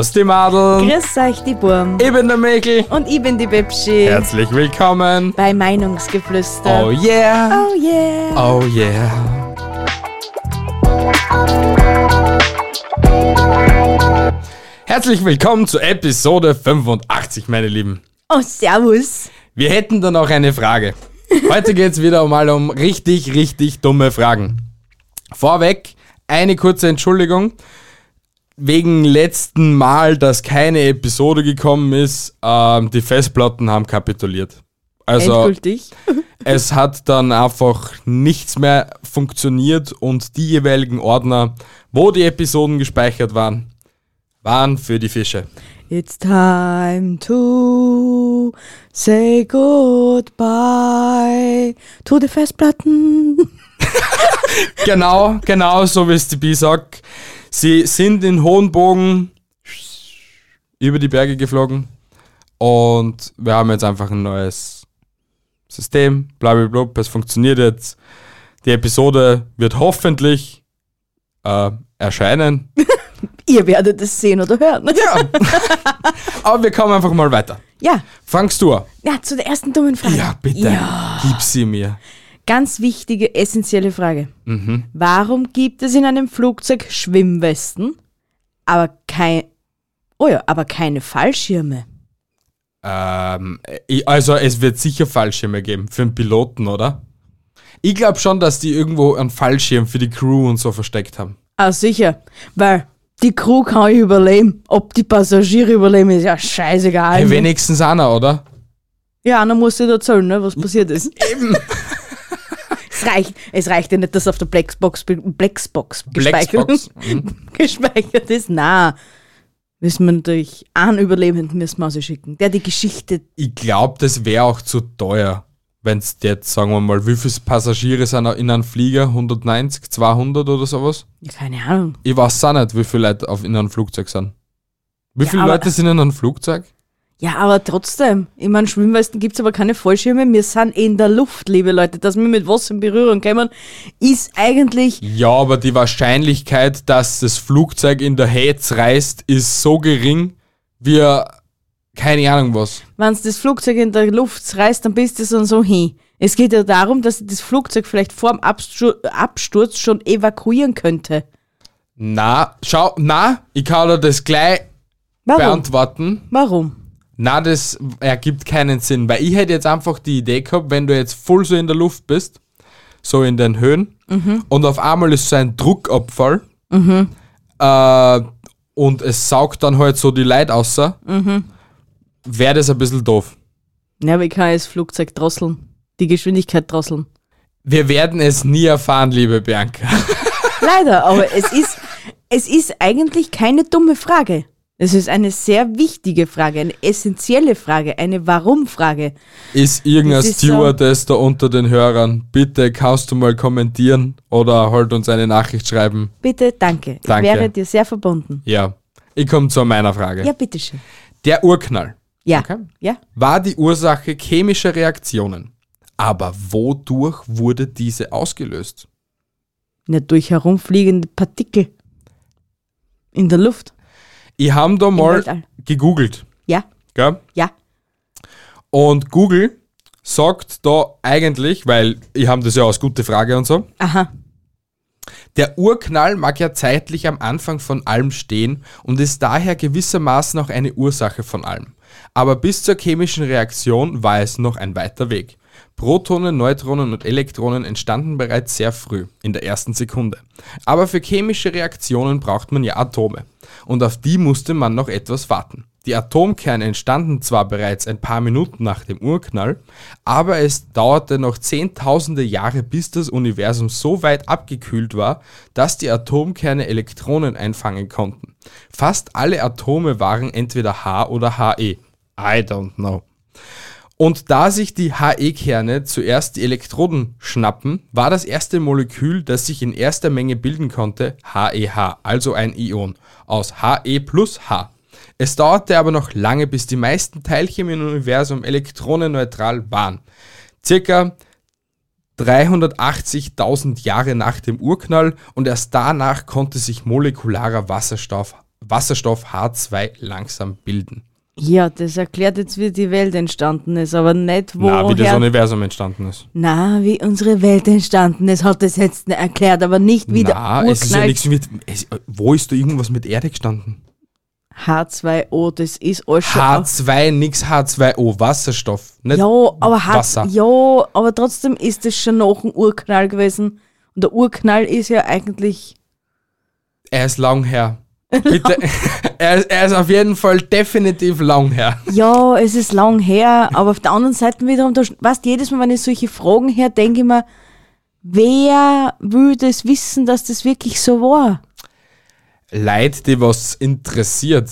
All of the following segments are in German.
Servus die Madeln. Grüß euch, die Burm. Ich bin der Mäkel. Und ich bin die Bibschi. Herzlich willkommen. Bei Meinungsgeflüster. Oh yeah. Oh yeah. Oh yeah. Herzlich willkommen zu Episode 85, meine Lieben. Oh, servus. Wir hätten da noch eine Frage. Heute geht es wieder mal um richtig, richtig dumme Fragen. Vorweg eine kurze Entschuldigung. Wegen letzten Mal, dass keine Episode gekommen ist, ähm, die Festplatten haben kapituliert. Also Endgültig. es hat dann einfach nichts mehr funktioniert und die jeweiligen Ordner, wo die Episoden gespeichert waren, waren für die Fische. It's time to say goodbye to the Festplatten. Genau, genau so wie es die B sagt. Sie sind in hohen Bogen über die Berge geflogen und wir haben jetzt einfach ein neues System, blablabla, es funktioniert jetzt. Die Episode wird hoffentlich äh, erscheinen. Ihr werdet es sehen oder hören. Ja. Aber wir kommen einfach mal weiter. Ja, Fangst du an? ja zu der ersten dummen Frage. Ja, bitte. Ja. Gib sie mir. Ganz wichtige, essentielle Frage. Mhm. Warum gibt es in einem Flugzeug Schwimmwesten, aber kein, oh ja, aber keine Fallschirme? Ähm, also es wird sicher Fallschirme geben für einen Piloten, oder? Ich glaube schon, dass die irgendwo einen Fallschirm für die Crew und so versteckt haben. Ah, sicher, weil die Crew kann überleben. Ob die Passagiere überleben, ist ja scheißegal. Hey, wenigstens einer, oder? ja, einer muss dir erzählen, ne, was passiert ist. Eben. Es reicht, es reicht ja nicht, dass auf der Blackbox, Blackbox gespeichert. Mhm. gespeichert ist. Na, müssen wir natürlich einen Überlebenden müssen wir schicken, der die Geschichte Ich glaube, das wäre auch zu teuer, wenn es jetzt, sagen wir mal, wie viele Passagiere sind in einem Flieger? 190, 200 oder sowas? Ja, keine Ahnung. Ich weiß auch nicht, wie viele Leute auf, in einem Flugzeug sind. Wie Ja, viele Leute sind in einem Flugzeug? Ja, aber trotzdem. Ich meine, Schwimmwesten gibt's aber keine Fallschirme. Wir sind in der Luft, liebe Leute. Dass wir mit Wasser in Berührung kommen, ist eigentlich. Ja, aber die Wahrscheinlichkeit, dass das Flugzeug in der Hetz reißt, ist so gering, wie keine Ahnung was. Wenn das Flugzeug in der Luft reißt, dann bist du so und so hin. Es geht ja darum, dass das Flugzeug vielleicht vor dem Abstur Absturz schon evakuieren könnte. Na, schau, na, ich kann dir das gleich Warum? beantworten. Warum? Na, das ergibt keinen Sinn, weil ich hätte jetzt einfach die Idee gehabt, wenn du jetzt voll so in der Luft bist, so in den Höhen, und auf einmal ist so ein Druckabfall, äh, und es saugt dann halt so die Leute außer, wäre das ein bisschen doof. Ja, ich kann das Flugzeug drosseln. Die Geschwindigkeit drosseln. Wir werden es nie erfahren, liebe Bianca. Leider, aber es ist, es ist eigentlich keine dumme Frage. Es ist eine sehr wichtige Frage, eine essentielle Frage, eine Warum-Frage. Ist irgendein Das ist so- Stewardess da unter den Hörern? Bitte kannst du mal kommentieren oder halt uns eine Nachricht schreiben. Bitte, danke. Danke. Ich wäre dir sehr verbunden. Ja. Ich komme zu meiner Frage. Ja, bitteschön. Der Urknall Ja. Okay. Ja. war die Ursache chemischer Reaktionen. Aber wodurch wurde diese ausgelöst? Nicht durch herumfliegende Partikel. In der Luft. Ich habe da mal gegoogelt. Ja. Gell? Ja. Und Google sagt da eigentlich, weil ich habe das ja als gute Frage und so, Aha. Der Urknall mag ja zeitlich am Anfang von allem stehen und ist daher gewissermaßen auch eine Ursache von allem. Aber bis zur chemischen Reaktion war es noch ein weiter Weg. Protonen, Neutronen und Elektronen entstanden bereits sehr früh, in der ersten Sekunde. Aber für chemische Reaktionen braucht man ja Atome. Und auf die musste man noch etwas warten. Die Atomkerne entstanden zwar bereits ein paar Minuten nach dem Urknall, aber es dauerte noch zehntausende Jahre, bis das Universum so weit abgekühlt war, dass die Atomkerne Elektronen einfangen konnten. Fast alle Atome waren entweder H oder He. I don't know. Und da sich die He-Kerne zuerst die Elektroden schnappen, war das erste Molekül, das sich in erster Menge bilden konnte, HeH, also ein Ion, aus He plus H. Es dauerte aber noch lange, bis die meisten Teilchen im Universum elektronenneutral waren. Circa 380.000 Jahre nach dem Urknall und erst danach konnte sich molekularer Wasserstoff Wasserstoff H2 langsam bilden? Ja, das erklärt jetzt, wie die Welt entstanden ist, aber nicht Na, wie das. Universum entstanden ist. Na, wie unsere Welt entstanden ist, hat das jetzt erklärt, aber nicht wie Na, der es ist ja nichts mit. Es, wo ist da irgendwas mit Erde gestanden? H2O, das ist alles schon. H2, nix H2O, Wasserstoff. Nicht ja, aber H Wasser. ja, aber trotzdem ist es schon nach dem Urknall gewesen. Und der Urknall ist ja eigentlich. Er ist lang her. Bitte. er, ist, er ist auf jeden Fall definitiv lang her. Ja, es ist lang her, aber auf der anderen Seite wiederum, da, weißt, jedes Mal, wenn ich solche Fragen her, denke ich mir, wer will das wissen, dass das wirklich so war? Leid, die was interessiert,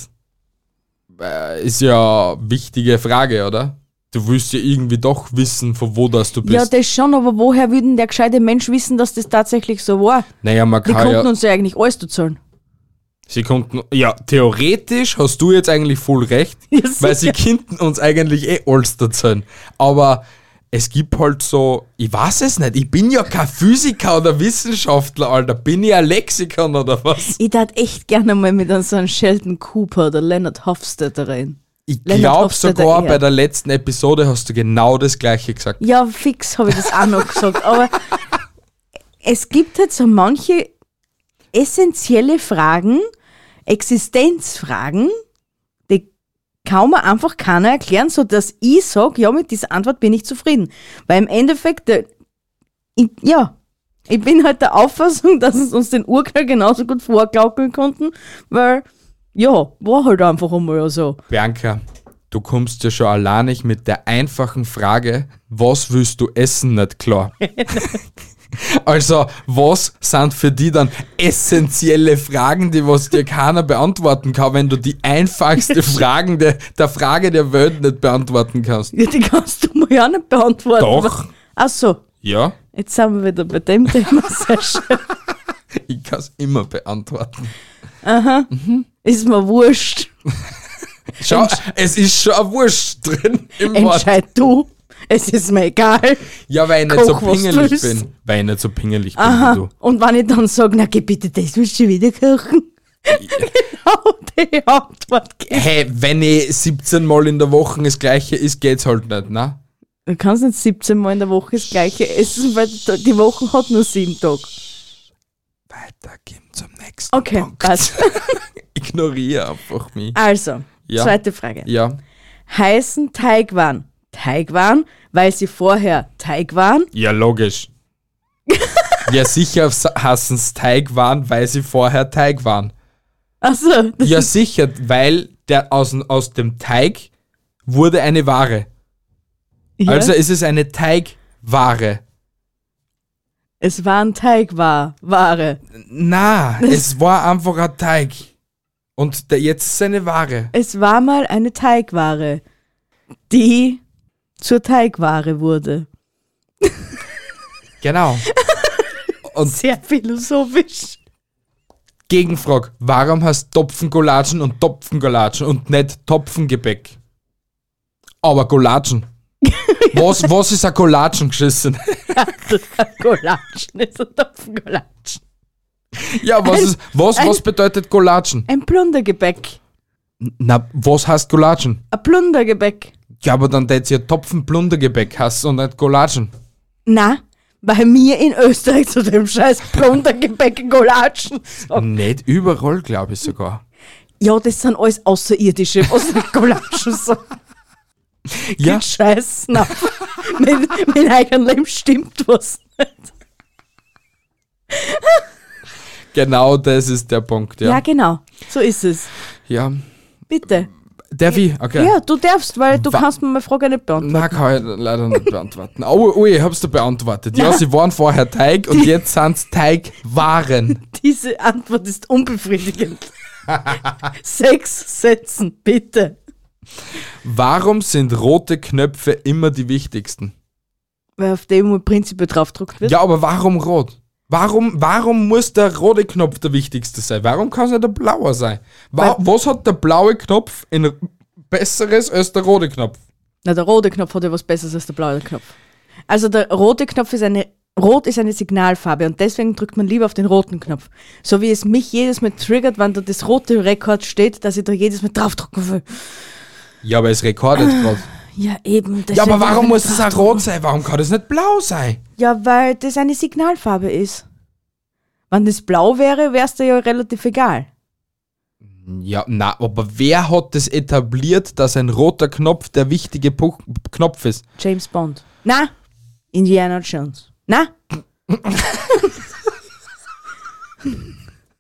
äh, ist ja eine wichtige Frage, oder? Du willst ja irgendwie doch wissen, von wo das du bist. Ja, das schon, aber woher würde der gescheite Mensch wissen, dass das tatsächlich so war? naja, man Die kann konnten ja. uns ja eigentlich alles erzählen. Sie konnten. Ja, theoretisch hast du jetzt eigentlich voll recht, Ja, weil sie könnten uns eigentlich eh alles erzählen. Aber es gibt halt so. Ich weiß es nicht. Ich bin ja kein Physiker oder Wissenschaftler, Alter. Bin ich ein Lexikon oder was? Ich darf echt gerne mal mit so einem Sheldon Cooper oder Leonard Hofstadter reden. Ich glaube sogar bei der letzten Episode hast du genau das gleiche gesagt. Ja, fix habe ich das auch noch gesagt. Aber es gibt halt so manche essentielle Fragen, Existenzfragen, die kann man einfach keiner erklären, so dass ich sage, ja, mit dieser Antwort bin ich zufrieden. Weil im Endeffekt, ich, ja, ich bin halt der Auffassung, dass es uns den Urknall genauso gut vorgaukeln konnten, weil, ja, war halt einfach einmal so. Bianca, du kommst ja schon alleinig mit der einfachen Frage, was willst du essen, nicht klar. also, was sind für die dann essentielle Fragen, die was dir keiner beantworten kann, wenn du die einfachste Fragen der, der Frage der Welt nicht beantworten kannst? Ja, die kannst du mir ja nicht beantworten. Doch. Ach so. Ja, Jetzt sind wir wieder bei dem Thema. Sehr schön. ich kann es immer beantworten. Ist mir wurscht. Schau, es ist schon ein Wurst drin im Wort. Entscheid du. Es ist mir egal. Ja, weil ich nicht so Koch, du pingelig bin. Weil ich nicht so pingelig bin Aha. wie du. Und wenn ich dann sage, na geh bitte, das willst du wieder kochen? genau die Antwort geben. Hey, wenn ich 17 Mal in der Woche das gleiche ist, geht's halt nicht, ne? Du kannst nicht 17 Mal in der Woche das gleiche essen, weil die Woche hat nur sieben Tage. Weiter gehen zum nächsten Okay, Punkt. passt. Ignoriere einfach mich. Also, Ja. zweite Frage. Ja. Heißen Teigwaren Teigwaren, weil sie vorher Teig waren? Ja, logisch. ja, sicher hassen es Teigwaren, weil sie vorher Teig waren. Achso, das Ja, sicher, weil der aus, aus dem Teig wurde eine Ware. ja, Also ist es eine Teigware. es war ein Teigware. Ware. Na, es war einfach ein Teig. Und der, jetzt ist es eine Ware. Es war mal eine Teigware, die zur Teigware wurde. Genau. Und Sehr philosophisch. Gegenfrage, warum heißt Topfengolatschen und Topfengolatschen und nicht Topfengebäck? Aber Golatschen. Was, was ist ein Golatschen geschissen? Golatschen ist ein Topfengolatschen. Ja, was, Ein- ist, was, was bedeutet Golatschen? Ein Plundergebäck. Na, was heißt Golatschen? Ein Plundergebäck. Ja, aber dann hätte ja Topfenplundergebäck heißt und nicht Golatschen. Na, weil mir in Österreich zu dem scheiß Plundergebäck Golatschen sagen. Nicht überall, glaube ich sogar. Ja, das sind alles Außerirdische, was nicht Golatschen sagen. Ja, Scheiß, na. mit, mit eigenem Leben stimmt was nicht. genau das ist der Punkt, Ja. ja. genau. So ist es. Ja. Bitte. Darf ich? Okay. Ja, du darfst, weil du Wa- kannst mir meine Frage nicht beantworten. Na, kann ich leider nicht beantworten. Oh, oh, ich hab's dir beantwortet. Ja, sie waren vorher Teig und jetzt sind's Teigwaren. Diese Antwort ist unbefriedigend. Sechs Sätzen, bitte. Warum sind rote Knöpfe immer die wichtigsten? Weil auf dem prinzipiell draufgedruckt wird. Ja, aber warum rot? Warum, warum muss der rote Knopf der wichtigste sein? Warum kann es nicht der blaue sein? Wa Weil- was hat der blaue Knopf in Besseres als der rote Knopf? Na, der rote Knopf hat ja was Besseres als der blaue Knopf. Also der rote Knopf ist eine Rot ist eine Signalfarbe und deswegen drückt man lieber auf den roten Knopf. So wie es mich jedes Mal triggert, wenn da das rote Rekord steht, dass ich da jedes Mal draufdrücken will. Ja, aber es rekordet gerade. Ja, eben. Ja, aber warum muss es auch rot sein? Warum kann das nicht blau sein? Ja, weil das eine Signalfarbe ist. Wenn das blau wäre, wär's dir ja relativ egal. Ja, na, aber wer hat das etabliert, dass ein roter Knopf der wichtige Pu Knopf ist? James Bond. Na, Indiana Jones. Na,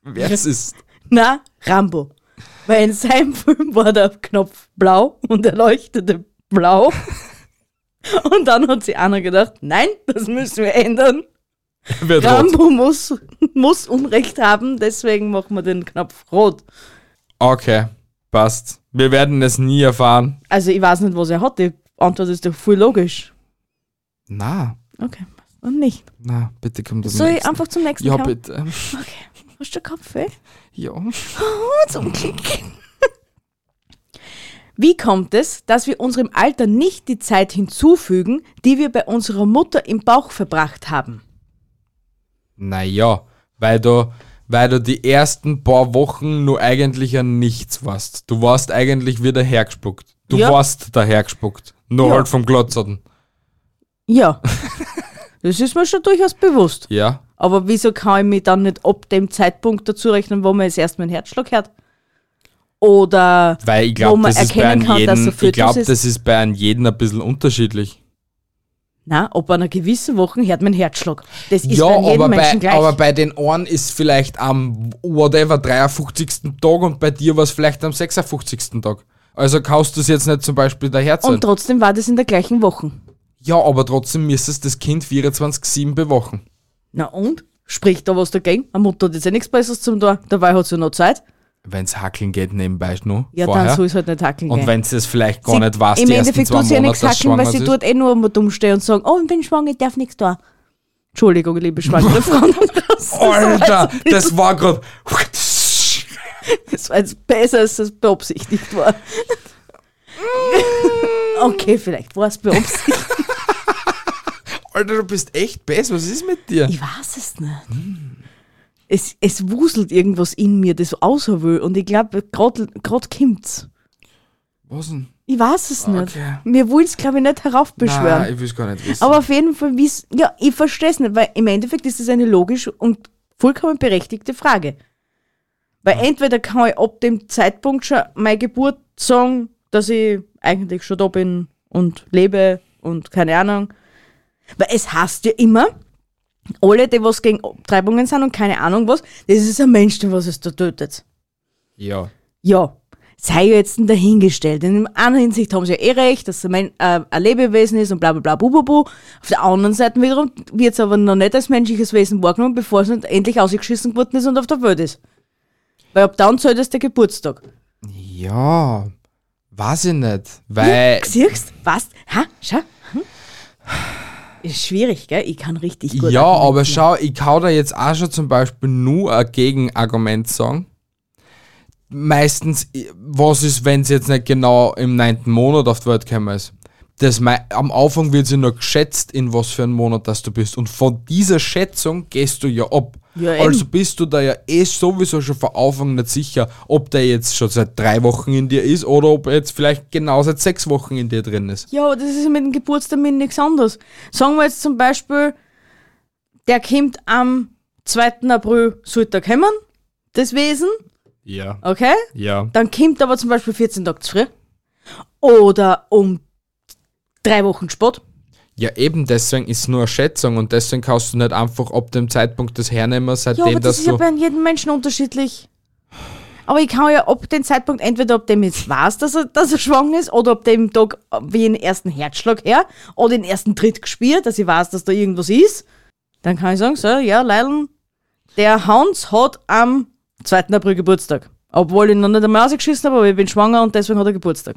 Wer es ist? na, Rambo. Weil in seinem Film war der Knopf blau und er leuchtete blau. Und dann hat sich einer gedacht, nein, das müssen wir ändern. Wird rot. Rambo muss, muss Unrecht haben, deswegen machen wir den Knopf rot. Okay, passt. Wir werden es nie erfahren. Also ich weiß nicht, was er hat. Die Antwort ist doch voll logisch. Na, Okay, und nicht. na, bitte komm zum Soll ich einfach zum nächsten Ja, kommen? bitte. Okay. Hast du Kaffee? Ja. Oh, zum Glück. Wie kommt es, dass wir unserem Alter nicht die Zeit hinzufügen, die wir bei unserer Mutter im Bauch verbracht haben? Naja, weil du, weil du die ersten paar Wochen nur eigentlich an nichts warst. Du warst eigentlich wieder hergespuckt. Du Ja. warst dahergespuckt. Nur Ja. halt vom Glotzerten. Ja, das ist mir schon durchaus bewusst. Ja. Aber wieso kann ich mich dann nicht ab dem Zeitpunkt dazu rechnen, wo man jetzt erst meinen Herzschlag hört? Oder Weil ich wo glaube, man das ist bei erkennen kann, dass er jeden, ich glaube, das ist bei einem jeden ein bisschen unterschiedlich. na, ab einer gewissen Woche hört mein Herzschlag. Das ist ja, bei jedem aber bei, Menschen gleich. aber bei den einen ist vielleicht am whatever 53. Tag und bei dir war es vielleicht am 56. Tag. Also kannst du es jetzt nicht zum Beispiel daher Und trotzdem war das in der gleichen Woche. Ja, aber trotzdem müsstest das Kind 24-7 bewachen. Na und? Spricht da was dagegen? Eine Mutter hat jetzt eh nichts Besseres zum tun. Dabei hat sie noch Zeit. Wenn es hackeln geht nebenbei noch Ja, vorher. dann soll es halt nicht hackeln und wenn es vielleicht gar Sie- nicht weiß, Im Endeffekt tut sie ja nichts hackeln, weil sie ist. tut eh nur immer dumm stehen und sagen, oh, ich bin schwanger, ich darf nichts tun. Entschuldigung, liebe schwangere Frauen. Das Alter, das war gerade. Das war jetzt besser, als das beabsichtigt war. Okay, vielleicht war es beabsichtigt. Alter, du bist echt besser. Was ist mit dir? Ich weiß es nicht. Es, es wuselt irgendwas in mir, das außer will. Und ich glaube, gerade kommt's. Was denn? Ich weiß es nicht. Okay. Mir will es, glaube ich, nicht heraufbeschwören. Nein, ich will es gar nicht wissen. Aber auf jeden Fall, wie's, ja, ich verstehe es nicht, weil im Endeffekt ist es eine logisch und vollkommen berechtigte Frage. Weil entweder kann ich ab dem Zeitpunkt schon meine Geburt sagen, dass ich eigentlich schon da bin und lebe und keine Ahnung. Weil es heißt ja immer, alle, die was gegen Abtreibungen sind und keine Ahnung was, das ist ein Mensch, der was es da tötet. ja. Ja, sei jetzt dahingestellt. In einer Hinsicht haben sie ja eh recht, dass ein, äh, ein Lebewesen ist und bla bla bla bu, bu, bu. Auf der anderen Seite wiederum wird es aber noch nicht als menschliches Wesen wahrgenommen, bevor es nicht endlich ausgeschissen geworden ist und auf der Welt ist. Weil ab dann zählt es der Geburtstag. Ja. Weiß ich nicht. Weil. Siehst was? Ha, schau. Hm? Ist schwierig, gell? Ich kann richtig gut Ja, aber schau, ich kann da jetzt auch schon zum Beispiel nur ein Gegenargument sagen. Meistens, was ist, wenn es jetzt nicht genau im neunten Monat auf die Welt gekommen ist? Das am Anfang wird sie nur geschätzt, in was für einem Monat das du bist. Und von dieser Schätzung gehst du ja ab. Ja, also bist du da ja eh sowieso schon von Anfang nicht sicher, ob der jetzt schon seit drei Wochen in dir ist oder ob er jetzt vielleicht genau seit sechs Wochen in dir drin ist. Ja, aber das ist ja mit dem Geburtstermin nichts anderes. Sagen wir jetzt zum Beispiel, der kommt am 2. April, sollte er kommen, das Wesen, Ja. okay? Ja. Dann kommt aber zum Beispiel 14 Tage zu früh. Oder um drei Wochen spät. Ja, eben deswegen ist es nur eine Schätzung und deswegen kannst du nicht einfach ab dem Zeitpunkt das hernehmen, Ja, seitdem aber das dass ist ja bei jedem Menschen unterschiedlich. Aber ich kann ja ab dem Zeitpunkt, entweder ab dem jetzt weiß, dass er, dass er schwanger ist, oder ab dem Tag, wie den ersten Herzschlag her, oder den ersten Tritt gespürt, dass ich weiß, dass da irgendwas ist, dann kann ich sagen, so, ja, Leilen, der Hans hat am 2. April Geburtstag. Obwohl ich noch nicht einmal ausgeschissen habe, aber ich bin schwanger und deswegen hat er Geburtstag.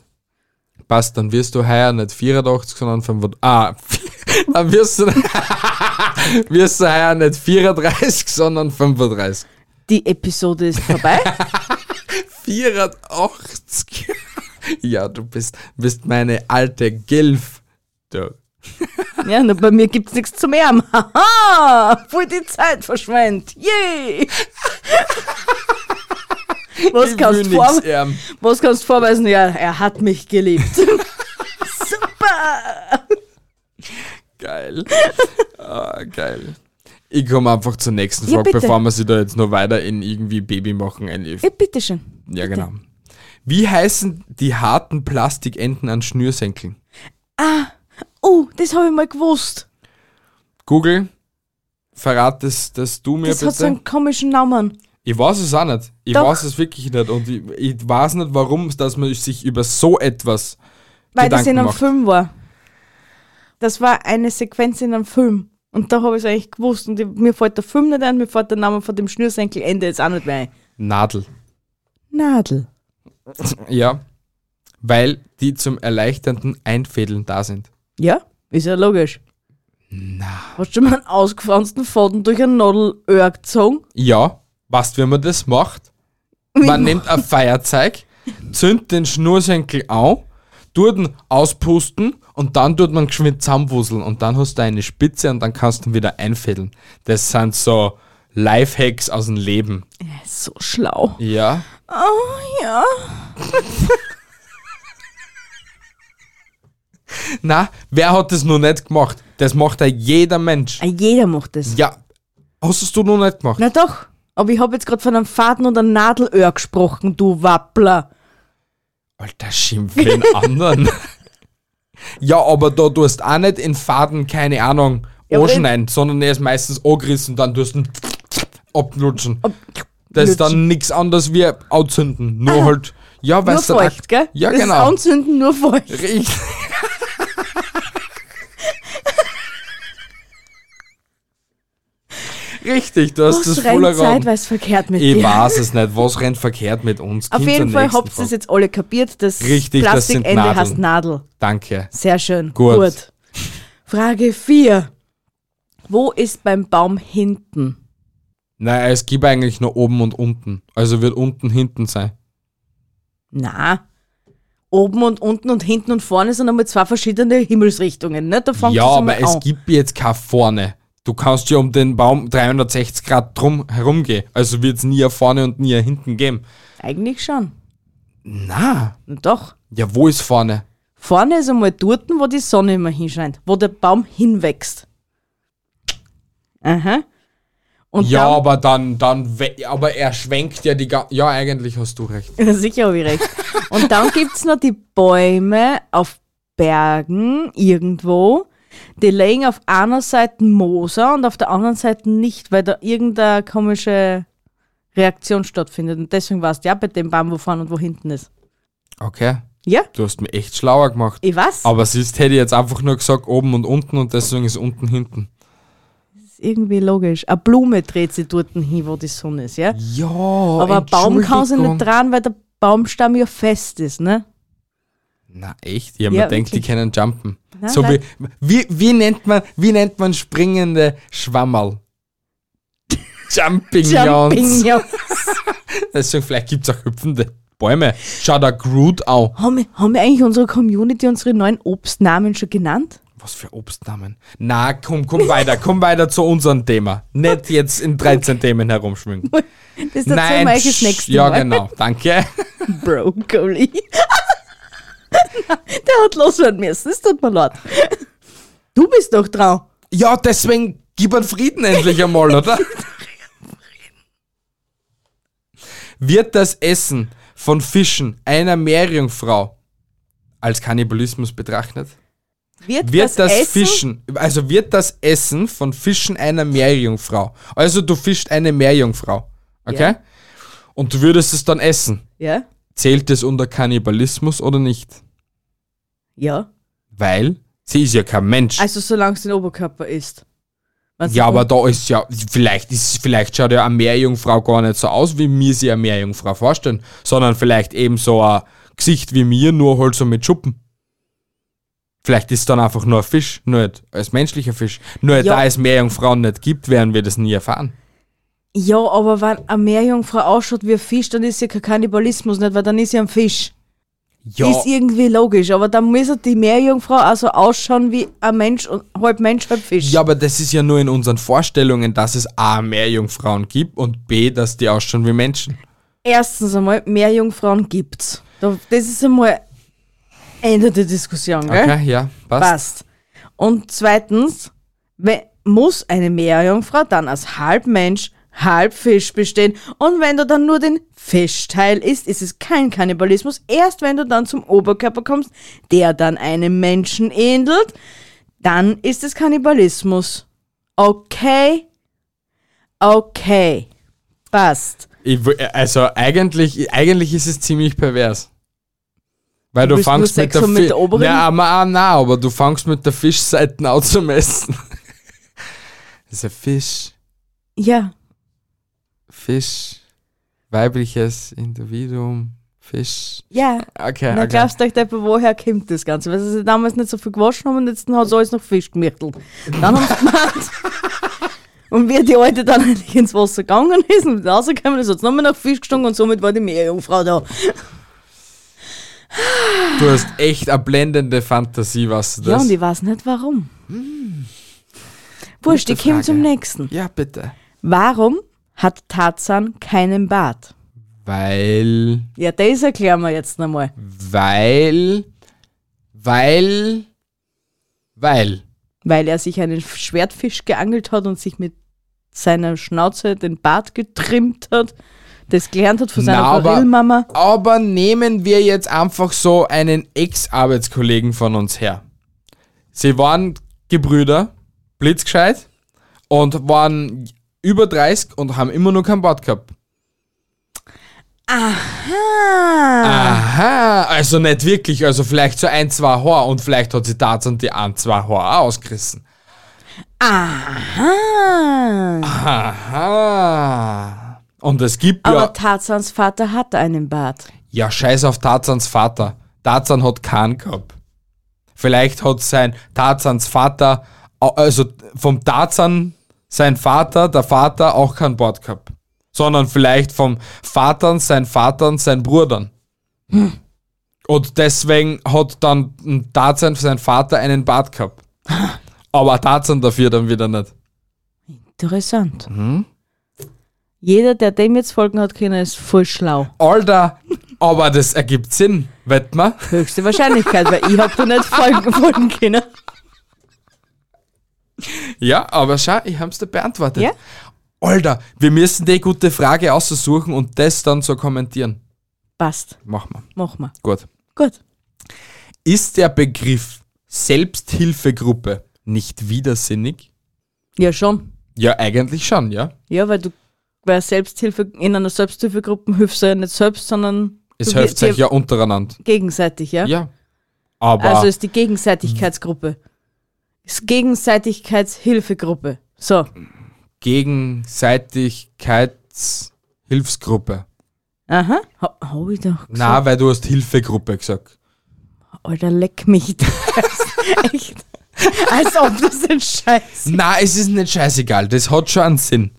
Passt, dann wirst du heuer nicht 84, sondern 85. Ah, dann wirst du, wirst du heuer nicht 34, sondern 35. Die Episode ist vorbei. 84. ja, du bist, bist meine alte Gilf. Du. ja, nur bei mir gibt's nichts zum Ärmen. Haha, voll die Zeit verschwendet. Yay! Was kannst, vor, was kannst du vorweisen? Ja, er hat mich geliebt. Super! Geil. ah, geil. Ich komme einfach zur nächsten Ja, Frage, bitte. bevor wir sie da jetzt noch weiter in irgendwie Baby machen. Ein Ja, bitteschön. ja, genau. Wie heißen die harten Plastikenden an Schnürsenkeln? Oh, das habe ich mal gewusst. Google, verrat das, das du mir Das hat so bitte. einen komischen Namen. Ich weiß es auch nicht. Ich Doch. weiß es wirklich nicht. Und ich, ich weiß nicht, warum, dass man sich über so etwas Weil das Gedanken in einem macht. Film war. Das war eine Sequenz in einem Film. Und da habe ich es eigentlich gewusst. Und ich, mir fällt der Film nicht ein, mir fällt der Name von dem Schnürsenkelende jetzt auch nicht mehr ein. Nadel. Nadel. Ja. Weil die zum erleichternden Einfädeln da sind. Ja, ist ja logisch. Na. Hast du mal einen ausgefransten Faden durch ein Nadelöhr gezogen? Ja, weißt wie man das macht? Man nimmt ein Feuerzeug, zündet den Schnursenkel an, tut ihn auspusten und dann tut man geschwind zusammenwuseln und dann hast du eine Spitze und dann kannst du ihn wieder einfädeln. Das sind so Lifehacks aus dem Leben. Er ist so schlau. Ja. Oh ja. Na, wer hat das noch nicht gemacht? Das macht ja jeder Mensch. Ah, Jeder macht das. Ja. Hast es du noch nicht gemacht? Na doch. Aber ich habe jetzt gerade von einem Faden und einem Nadelöhr gesprochen, du Wappler. Alter, schimpf den anderen. ja, aber da tust auch nicht in Faden, keine Ahnung, Ja, anschneiden, sondern er ist meistens angerissen, dann tust du ihn abnutschen. Ob- Das ist dann nichts anderes wie anzünden. Nur halt, ja, Nur weißt du, feucht, gell? Ja, das genau. Ist Anzünden nur feucht. Richtig. Richtig, du hast das Was voller rennt Raum. zeitweise verkehrt mit Ich dir? weiß es nicht, was rennt verkehrt mit uns? Auf Kommt jeden Fall habt ihr es jetzt alle kapiert. Das Richtig, das Plastikende Nadeln. heißt Nadel. Danke. Sehr schön. Gut. Frage 4. Wo ist beim Baum hinten? Naja, es gibt eigentlich nur oben und unten. Also wird unten hinten sein. Na, oben und unten und hinten und vorne sind einmal zwei verschiedene Himmelsrichtungen. Ne? Da ja, aber einmal es an. gibt jetzt kein vorne. Du kannst ja um den Baum 360 Grad drum herumgehen. Also wird es nie vorne und nie hinten geben. Eigentlich schon. Na, Doch. ja, wo ist vorne? Vorne ist einmal dort, wo die Sonne immer hinscheint, wo der Baum hinwächst. Aha. Und ja, dann, aber dann, dann, aber er schwenkt ja die ga Ja, eigentlich hast du recht. Sicher habe ich recht. Und dann gibt es noch die Bäume auf Bergen irgendwo. Die legen auf einer Seite Moser und auf der anderen Seite nicht, weil da irgendeine komische Reaktion stattfindet. Und deswegen weißt du ja bei dem Baum, wo vorne und wo hinten ist. Okay, Ja, du hast mich echt schlauer gemacht. ich weiß. Aber siehst, hätte ich jetzt einfach nur gesagt oben und unten und deswegen ist unten hinten. ist irgendwie logisch. Eine Blume dreht sich dort hin, wo die Sonne ist, ja? Ja, Aber ein Baum kann sich nicht dran, weil der Baumstamm ja fest ist, ne? Na echt? Ich hab Ja, mir gedacht, die wirklich. können jumpen. Na, so wie, nein. wie, wie, nennt man, wie nennt man springende Schwammerl? Jumping. Champignons. Deswegen vielleicht gibt es auch hüpfende Bäume. Schau da Groot an. haben, wir, haben wir eigentlich unsere Community unsere neuen Obstnamen schon genannt? Was für Obstnamen? Na, komm, komm weiter, komm weiter zu unserem Thema. Nicht jetzt in 13 Themen herumschwingen. Das euch das tsch, nächste ja Mal. genau, danke. Brokkoli. Der hat loswerden müssen, es tut mir leid. Du bist doch dran. Ja, deswegen gib einen Frieden endlich einmal, oder? Wird das Essen von Fischen einer Meerjungfrau als Kannibalismus betrachtet? Wird, Wird das, das, Essen? Fischen, also wird das Essen von Fischen einer Meerjungfrau? Also du fischst eine Meerjungfrau, okay? Ja. Und du würdest es dann essen. Ja? Zählt es unter Kannibalismus oder nicht? Ja. Weil sie ist ja kein Mensch. Also solange es den Oberkörper ist. Wenn's ja, aber da ist ja, vielleicht, ist, vielleicht schaut ja eine Meerjungfrau gar nicht so aus, wie mir sie eine Meerjungfrau vorstellen, sondern vielleicht eben so ein Gesicht wie mir, nur halt so mit Schuppen. Vielleicht ist dann einfach nur ein Fisch, nur nicht als menschlicher Fisch. Nur Ja. da es Meerjungfrauen nicht gibt, werden wir das nie erfahren. Ja, aber wenn eine Meerjungfrau ausschaut wie ein Fisch, dann ist ja kein Kannibalismus nicht, weil dann ist ja ein Fisch. Ja. Ist irgendwie logisch, aber dann müsste die Meerjungfrau also ausschauen wie ein Mensch und halb Mensch, halb Fisch. Ja, aber das ist ja nur in unseren Vorstellungen, dass es A, mehr Jungfrauen gibt und B, dass die ausschauen wie Menschen. Erstens einmal, Meerjungfrauen gibt's. Da- Das ist einmal Ende der Diskussion, gell? Okay, ja, passt. Passt. Und zweitens, we- muss eine Meerjungfrau dann als halb Mensch, halb Fisch bestehen. Und wenn du dann nur den Fischteil isst, ist es kein Kannibalismus. Erst wenn du dann zum Oberkörper kommst, der dann einem Menschen ähnelt, dann ist es Kannibalismus. Okay? Okay. Passt. Ich, also eigentlich, eigentlich ist es ziemlich pervers. Weil Du du, fangst mit der, mit der oberen? Ja, aber ah, nein, aber du fangst mit der Fischseite auch zu messen. Das ist ein Fisch, Ja. Fisch, weibliches Individuum, Fisch. Ja. Okay, Na, okay. glaubst du euch, Deppe, woher kommt das Ganze? Weil sie damals nicht so viel gewaschen haben und jetzt hat sie alles noch Fisch gemittelt. Dann haben sie gemeint. Und wie die Alte dann endlich ins Wasser gegangen ist und rausgekommen ist, hat es nochmal nach Fisch gestunken und somit war die Meerjungfrau da. Du hast echt eine blendende Fantasie, was du Ja, das? und ich weiß nicht warum. Wurscht, Gute ich komme zum nächsten. ja, bitte. Warum hat Tarzan keinen Bart? Weil, Ja, das erklären wir jetzt nochmal. weil, weil, weil. Weil er sich einen Schwertfisch geangelt hat und sich mit seiner Schnauze den Bart getrimmt hat, das gelernt hat von seiner Na, aber- nehmen wir jetzt einfach so einen Ex-Arbeitskollegen von uns her. Sie waren Gebrüder, blitzgescheit und waren über 30 und haben immer noch kein Bart gehabt. Ah. Aha, also nicht wirklich, also vielleicht so ein, zwei Haar und vielleicht hat sie Tarzan die ein, zwei Haar auch ausgerissen. Aha. Aha. Und es gibt Aber ja, Tarzans Vater hatte einen Bart. ja, scheiß auf Tarzans Vater. Tarzan hat keinen gehabt. Vielleicht hat sein Tarzans Vater, also vom Tarzan sein Vater, der Vater auch keinen Bart gehabt. Sondern vielleicht vom Vater, sein Vater, sein Bruder. Und deswegen hat dann Tarzan sein Vater einen Bart gehabt. Aber Tarzan dafür dann wieder nicht. Interessant. Jeder, der dem jetzt folgen hat können, ist voll schlau. Alter, aber das ergibt Sinn, wett man? Höchste Wahrscheinlichkeit, weil ich hab da nicht folgen, folgen können. Ja, aber schau, ich hab's dir beantwortet. Ja? Alter, wir müssen die gute Frage aussuchen und das dann so kommentieren. Passt. Machen wir. Mach mal. Gut. Gut. Ist der Begriff Selbsthilfegruppe nicht widersinnig? Ja, schon. Ja, eigentlich schon, ja. Ja, weil du bei Selbsthilfe, in einer Selbsthilfegruppe hilfst du ja nicht selbst, sondern Es hilft sich ja untereinander. gegenseitig, ja? Ja. Aber Also ist die Gegenseitigkeitsgruppe. Gegenseitigkeitshilfegruppe. So. Gegenseitigkeitshilfsgruppe. Aha. Ha, hab ich doch gesagt. Na, weil du hast Hilfegruppe gesagt. Alter, leck mich. Echt. Als ob das ein Scheiß. Na, es ist nicht scheißegal, das hat schon einen Sinn.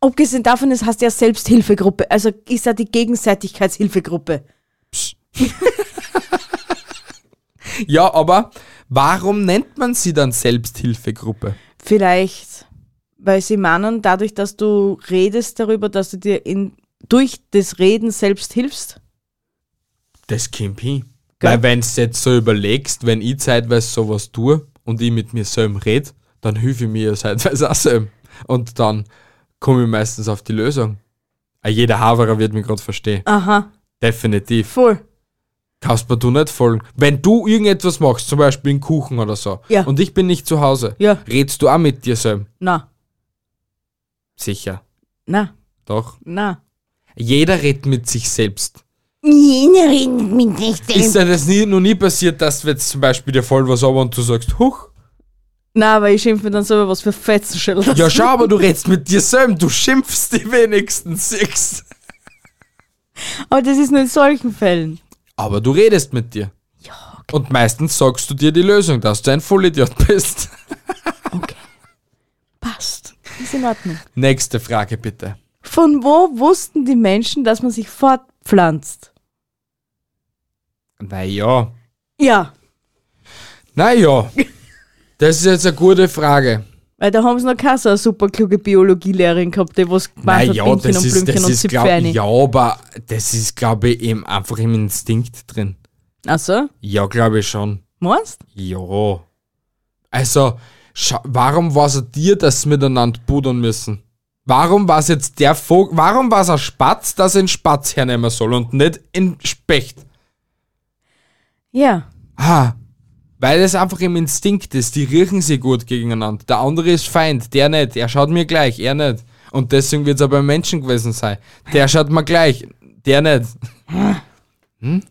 Abgesehen davon, es heißt ja Selbsthilfegruppe. Also ist ja die Gegenseitigkeitshilfegruppe. Ja, aber warum nennt man sie dann Selbsthilfegruppe? Vielleicht, weil sie meinen, dadurch, dass du redest darüber, dass du dir in, durch das Reden selbst hilfst. Das kommt hin. Gell? Weil wenn du jetzt so überlegst, wenn ich zeitweise sowas tue und ich mit mir selber rede, dann hilfe ich mir ja zeitweise auch selber. Und dann komme ich meistens auf die Lösung. Ah, Jeder Haverer wird mich gerade verstehen. Aha, Definitiv. voll. Kannst mir du nicht folgen. Wenn du irgendetwas machst, zum Beispiel einen Kuchen oder so, Ja. und ich bin nicht zu Hause, Ja. redst du auch mit dir selber? Na, Sicher. na, Doch. na. Jeder redet mit sich selbst. Jeder redet mit sich Ist dir das nie, noch nie passiert, dass du jetzt zum Beispiel dir voll was aber und du sagst, huch, Na, aber ich schimpfe dann selber was für Fetzenschädel. ja schau, aber du redest mit dir selber, du schimpfst die wenigstens, siehst. Aber das ist nur in solchen Fällen. Aber du redest mit dir. Ja, Und meistens sagst du dir die Lösung, dass du ein Vollidiot bist. okay. Passt. Ist in Ordnung. Nächste Frage bitte. Von wo wussten die Menschen, dass man sich fortpflanzt? Naja. Ja, Naja. Das ist jetzt eine gute Frage. Weil da haben sie noch keine so eine super kluge Biologielehrerin gehabt, die was gemeint Naja, hat, Bienchen das und ist, Blümchen das und ist glaub, ja, aber das ist, glaube ich, eben einfach im Instinkt drin. Ach so, Ja, glaube ich schon. meinst Ja. Also, warum war es dir, dass sie miteinander pudern müssen? Warum war es jetzt der Vogel, warum war es ein Spatz, dass er einen Spatz hernehmen soll und nicht in Specht? Ja, Ah, weil es einfach im Instinkt ist, die riechen sie gut gegeneinander. Der andere ist Feind, der nicht, er schaut mir gleich, er nicht. Und deswegen wird es aber beim Menschen gewesen sein. Der schaut mir gleich, der nicht. Hm?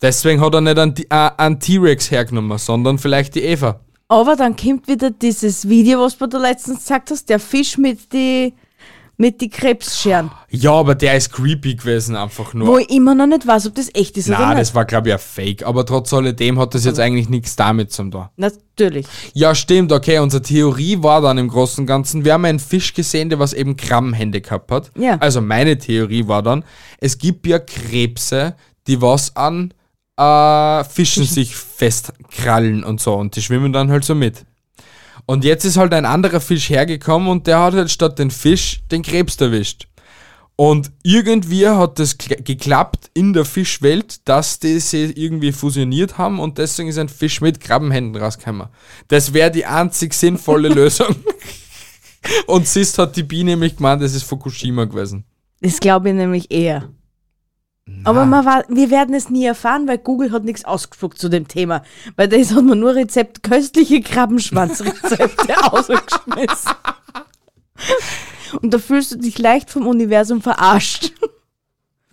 Deswegen hat er nicht einen, äh, einen T-Rex hergenommen, sondern vielleicht die Eva. aber dann kommt wieder dieses Video, was du letztens gesagt hast, der Fisch mit die, mit die Krebsscheren, Ja, aber der ist creepy gewesen, einfach nur. wo ich immer noch nicht weiß, ob das echt ist oder nicht. das war, glaube ich, ein Fake. Aber trotz alledem hat das jetzt eigentlich nichts damit zu tun. Natürlich. Ja, stimmt, okay. Unsere Theorie war dann im Großen und Ganzen, wir haben einen Fisch gesehen, der was eben Krabbenhände gehabt hat. Ja. Also meine Theorie war dann, es gibt ja Krebse, die was an äh, Fischen sich festkrallen und so und die schwimmen dann halt so mit. Und jetzt ist halt ein anderer Fisch hergekommen und der hat halt statt den Fisch den Krebs erwischt. Und irgendwie hat das kla- geklappt in der Fischwelt, dass die sie irgendwie fusioniert haben und deswegen ist ein Fisch mit Krabbenhänden rausgekommen. Das wäre die einzig sinnvolle Lösung. und Sist hat die Biene nämlich gemeint, das ist Fukushima gewesen. Das glaube ich nämlich eher. Aber man war, wir werden es nie erfahren, weil Google hat nichts ausgespuckt zu dem Thema. Weil da ist- hat man nur Rezept, köstliche Krabbenschwanzrezepte ausgeschmissen. Und da fühlst du dich leicht vom Universum verarscht.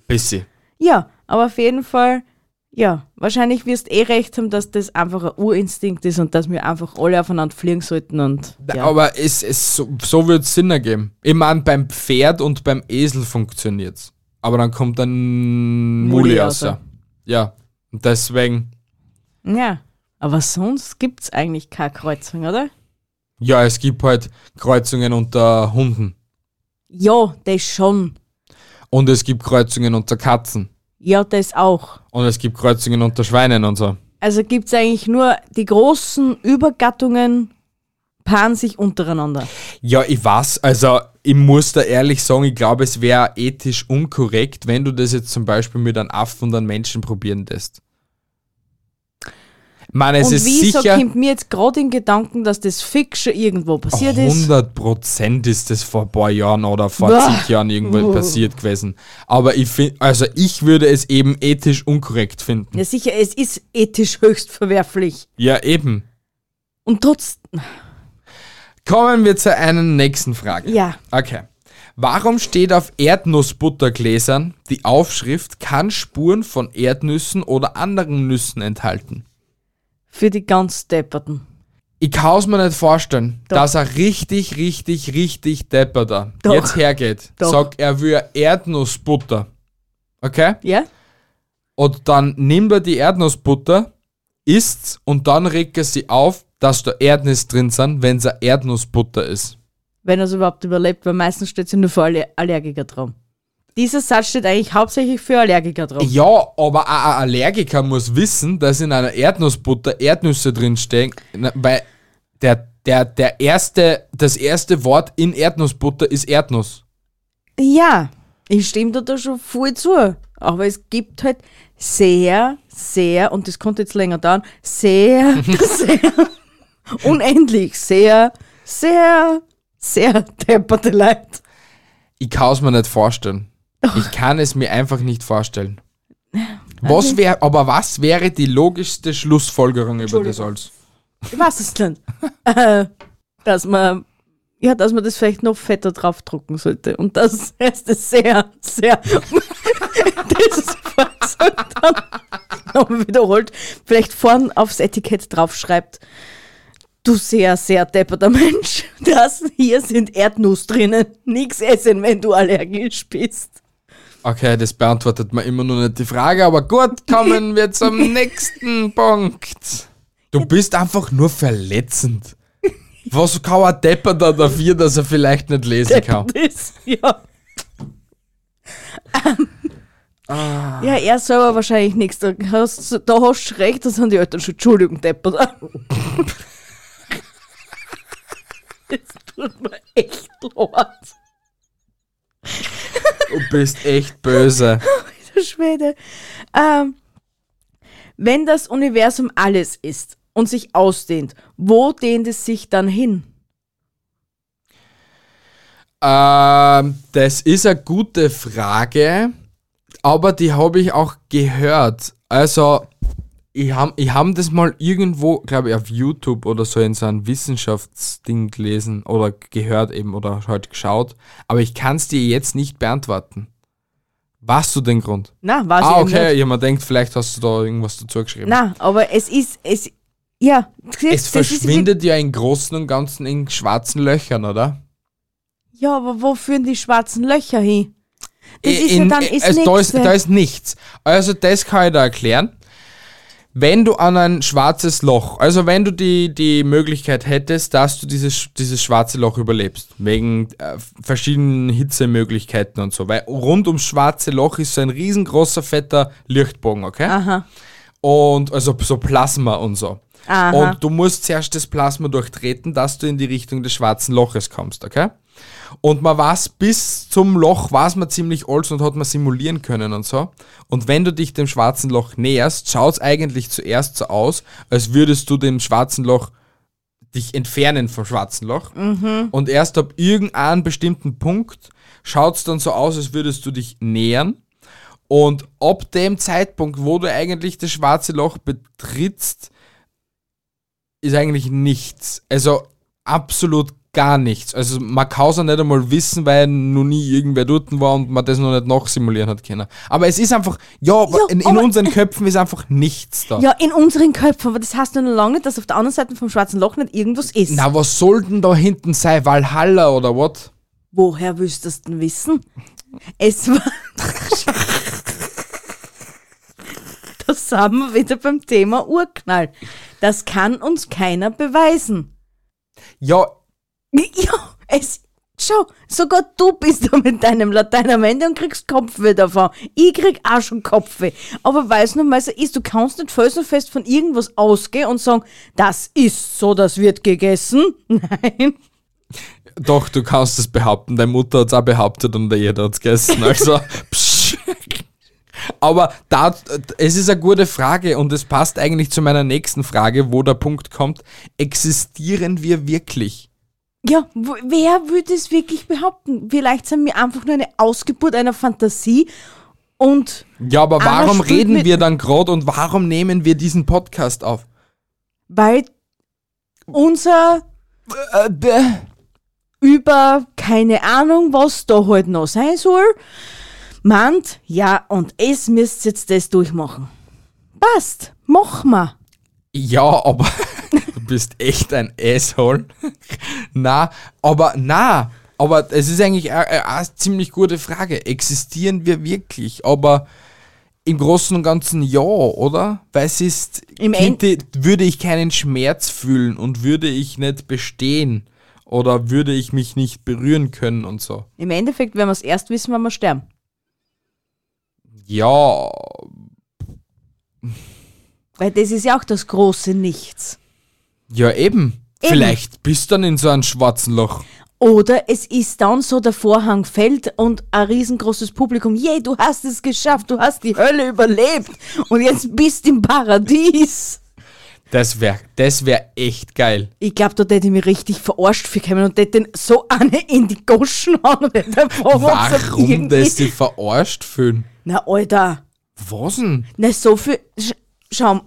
Bisschen. Ja, aber auf jeden Fall, ja, wahrscheinlich wirst eh recht haben, dass das einfach ein Urinstinkt ist und dass wir einfach alle aufeinander fliegen sollten und ja. Aber es, es, so, so wird es Sinn ergeben. Ich meine, beim Pferd und beim Esel funktioniert's. Aber dann kommt ein Muli raus. Ja. Und deswegen, ja. Aber sonst gibt's eigentlich keine Kreuzung, oder? ja, es gibt halt Kreuzungen unter Hunden. Ja, das schon. Und es gibt Kreuzungen unter Katzen. Ja, das auch. Und es gibt Kreuzungen unter Schweinen und so. Also gibt's eigentlich nur die großen Übergattungen paaren sich untereinander. Ja, ich weiß, also ich muss da ehrlich sagen, ich glaube, es wäre ethisch unkorrekt, wenn du das jetzt zum Beispiel mit einem Affen und einem Menschen probieren lässt. Ich meine, es und ist wieso sicher, kommt mir jetzt gerade in Gedanken, dass das fix schon irgendwo passiert ist? 100 Prozent ist das vor ein paar Jahren oder vor Bah. zig Jahren irgendwo Oh. passiert gewesen. Aber ich finde, also ich würde es eben ethisch unkorrekt finden. Ja, sicher, es ist ethisch höchst verwerflich. Ja, eben. Und trotzdem, Kommen wir zu einer nächsten Frage. ja, Okay. Warum steht auf Erdnussbuttergläsern die Aufschrift kann Spuren von Erdnüssen oder anderen Nüssen enthalten? für die ganz Depperten. Ich kann es mir nicht vorstellen, Doch. dass er richtig, richtig, richtig depperter Doch. jetzt hergeht, Doch. sagt, er will Erdnussbutter. Okay? Ja? Und dann nimmt er die Erdnussbutter, isst's und dann regt er sie auf, dass da Erdnüsse drin sind, wenn es eine Erdnussbutter ist. Wenn er es überhaupt überlebt, weil meistens steht sie nur für Aller Allergiker drauf. Dieser Satz steht eigentlich hauptsächlich für Allergiker drauf. Ja, aber ein Allergiker muss wissen, dass in einer Erdnussbutter Erdnüsse drinstehen, na, weil der, der, der erste, das erste Wort in Erdnussbutter ist Erdnuss. Ja, ich stimme dir da schon voll zu. Aber es gibt halt sehr, sehr, und das konnte jetzt länger dauern, sehr, sehr, unendlich, sehr, sehr, sehr depperte Leute. Ich kann es mir nicht vorstellen. Ich kann es mir einfach nicht vorstellen. Was wäre, aber was wäre die logischste Schlussfolgerung über das alles? Ich weiß es nicht. Äh, dass man, ja, dass man das vielleicht noch fetter draufdrucken sollte. Und das heißt es sehr, sehr, das ist gesagt dann, nochmal wiederholt, vielleicht vorn aufs Etikett draufschreibt, du sehr, sehr depperter Mensch, das hier sind Erdnuss drinnen. Nix essen, wenn du allergisch bist. Okay, das beantwortet mir immer noch nicht die Frage, aber gut, kommen wir zum nächsten Punkt. Du bist einfach nur verletzend. Was kann ein Depper da dafür, dass er vielleicht nicht lesen kann? Das, ja. Ja, er selber wahrscheinlich nichts. Da hast, du recht, da sind die Eltern schon Entschuldigung, Depper. Das tut mir echt leid. Du bist echt böse. Der Schwede. Ähm, wenn das Universum alles ist und sich ausdehnt, wo dehnt es sich dann hin? Ähm, das ist eine gute Frage, aber die habe ich auch gehört. Also, ich habe ich hab das mal irgendwo, glaube ich, auf YouTube oder so in so einem Wissenschaftsding gelesen oder gehört eben oder halt geschaut, aber ich kann es dir jetzt nicht beantworten. Warst du den Grund? Na, weiß ah, okay, nicht. jemand denkt, vielleicht hast du da irgendwas dazu geschrieben. Na, aber es ist, es, ja. es verschwindet ja im Großen und Ganzen in schwarzen Löchern, oder? Ja, aber wo führen die schwarzen Löcher hin? Das ist ja In- dann ist also da, ist, da ist nichts. Also das kann ich da erklären. Wenn du an ein schwarzes Loch, also wenn du die, die Möglichkeit hättest, dass du dieses, dieses schwarze Loch überlebst, wegen äh, verschiedenen Hitzemöglichkeiten und so, weil rund ums schwarze Loch ist so ein riesengroßer, fetter Lichtbogen, okay? Aha. Und also so Plasma und so. Aha. Und du musst zuerst das Plasma durchtreten, dass du in die Richtung des schwarzen Loches kommst, okay? Und man weiß, bis zum Loch war man ziemlich alt und hat man simulieren können und so. Und wenn du dich dem schwarzen Loch näherst, schaut es eigentlich zuerst so aus, als würdest du dem schwarzen Loch dich entfernen vom schwarzen Loch. Und erst ab irgendeinem bestimmten Punkt schaut es dann so aus, als würdest du dich nähern. Und ab dem Zeitpunkt, wo du eigentlich das schwarze Loch betrittst, ist eigentlich nichts. Also absolut gar nichts. Also man kann es ja nicht einmal wissen, weil noch nie irgendwer dort war und man das noch nicht nachsimulieren hat können. Aber es ist einfach, ja, in, in aber- unseren Köpfen ist einfach nichts da. Ja, in unseren Köpfen, aber das heißt ja noch lange nicht, dass auf der anderen Seite vom schwarzen Loch nicht irgendwas ist. Na, was soll denn da hinten sein? Valhalla oder was? Woher willst du das denn wissen? Es war. da sind wir wieder beim Thema Urknall. Das kann uns keiner beweisen. Ja, Ja, es. Schau, sogar du bist da mit deinem Latein am Ende und kriegst Kopfweh davon. Ich krieg auch schon Kopfweh. Aber es nun mal so ist, du kannst nicht felsenfest von irgendwas ausgehen und sagen, das ist so, das wird gegessen. Nein. doch, du kannst es behaupten. Deine Mutter hat es auch behauptet und jeder hat es gegessen. Also, psch. Aber da, es ist eine gute Frage und es passt eigentlich zu meiner nächsten Frage, wo der Punkt kommt. Existieren wir wirklich? Ja, wer würde es wirklich behaupten? Vielleicht sind wir einfach nur eine Ausgeburt einer Fantasie und Ja, aber warum reden wir dann gerade und warum nehmen wir diesen Podcast auf? weil unser über keine Ahnung, was da halt noch sein soll, meint, ja, und es müsst jetzt das durchmachen. Passt, mach mal. Ja, aber du bist echt ein Asshole. na, aber na, aber es ist eigentlich eine, eine, ziemlich gute Frage. Existieren wir wirklich? Aber im Großen und Ganzen ja, oder? Weil es ist, Im könnte, würde ich keinen Schmerz fühlen und würde ich nicht bestehen oder würde ich mich nicht berühren können und so. Im Endeffekt werden wir es erst wissen, wenn wir sterben. Ja, Weil das ist ja auch das große Nichts. Ja eben. Eben. Vielleicht bist du dann in so einem schwarzen Loch. Oder es ist dann so, der Vorhang fällt und ein riesengroßes Publikum, yay, du hast es geschafft, du hast die Hölle überlebt und jetzt bist im Paradies. Das wäre das wär echt geil. Ich glaube, da hätte ich mich richtig verarscht für kommen und hätte den so eine in die Goschen hauen Warum das sich verarscht fühlen? Na, Alter, Was denn? na, so viel. Sch schau,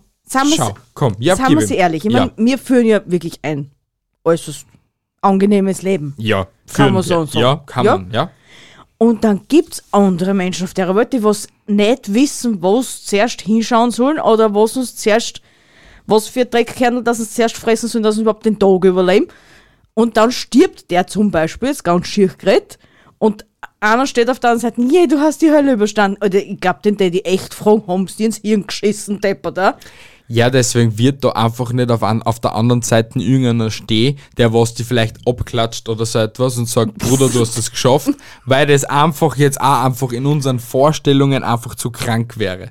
Schau, komm, ja, sagen wir ihm. ehrlich. Ich ja. meine, wir führen ja wirklich ein äußerst angenehmes Leben. ja, Kann führen man so wir. und so. Ja, kann Ja? man, ja. Und dann gibt's andere Menschen auf der Welt, die was nicht wissen, wo sie zuerst hinschauen sollen oder was uns zuerst, was für Dreckkernel, dass sie zuerst fressen sollen, dass sie überhaupt den Tag überleben. Und dann stirbt der zum Beispiel, ist ganz schier geredet, und einer steht auf der anderen Seite, je, du hast die Hölle überstanden. Oder ich glaube, den Daddy echt fragen, haben sie ins Hirn geschissen, Depper, da? Ja, deswegen wird da einfach nicht auf, an, auf der anderen Seite irgendeiner stehen, der was die vielleicht abklatscht oder so etwas und sagt, Bruder, du hast das geschafft, weil das einfach jetzt auch einfach in unseren Vorstellungen einfach zu krank wäre.